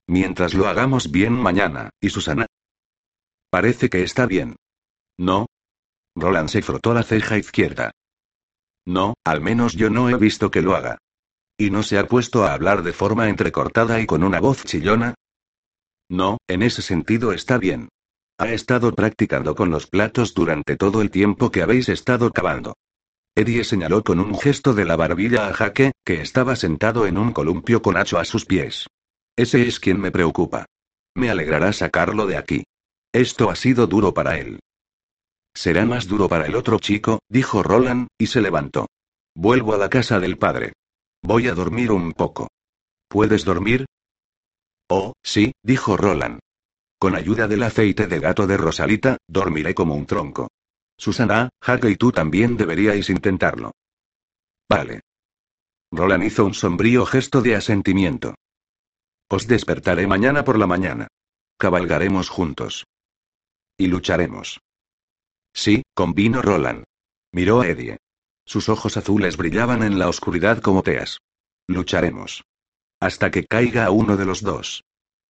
Mientras lo hagamos bien mañana, ¿y Susana? Parece que está bien. ¿No? Roland se frotó la ceja izquierda. No, al menos yo no he visto que lo haga. ¿Y no se ha puesto a hablar de forma entrecortada y con una voz chillona? No, en ese sentido está bien. Ha estado practicando con los platos durante todo el tiempo que habéis estado cavando. Eddie señaló con un gesto de la barbilla a Jaque, que estaba sentado en un columpio con Hacho a sus pies. Ese es quien me preocupa. Me alegrará sacarlo de aquí. Esto ha sido duro para él. Será más duro para el otro chico, dijo Roland, y se levantó. Vuelvo a la casa del padre. Voy a dormir un poco. ¿Puedes dormir? Oh, sí, dijo Roland. Con ayuda del aceite de gato de Rosalita, dormiré como un tronco. Susana, Jaque y tú también deberíais intentarlo. Vale. Roland hizo un sombrío gesto de asentimiento. Os despertaré mañana por la mañana. Cabalgaremos juntos. Y lucharemos. Sí, convino Roland. Miró a Eddie. Sus ojos azules brillaban en la oscuridad como teas. Lucharemos. Hasta que caiga uno de los dos.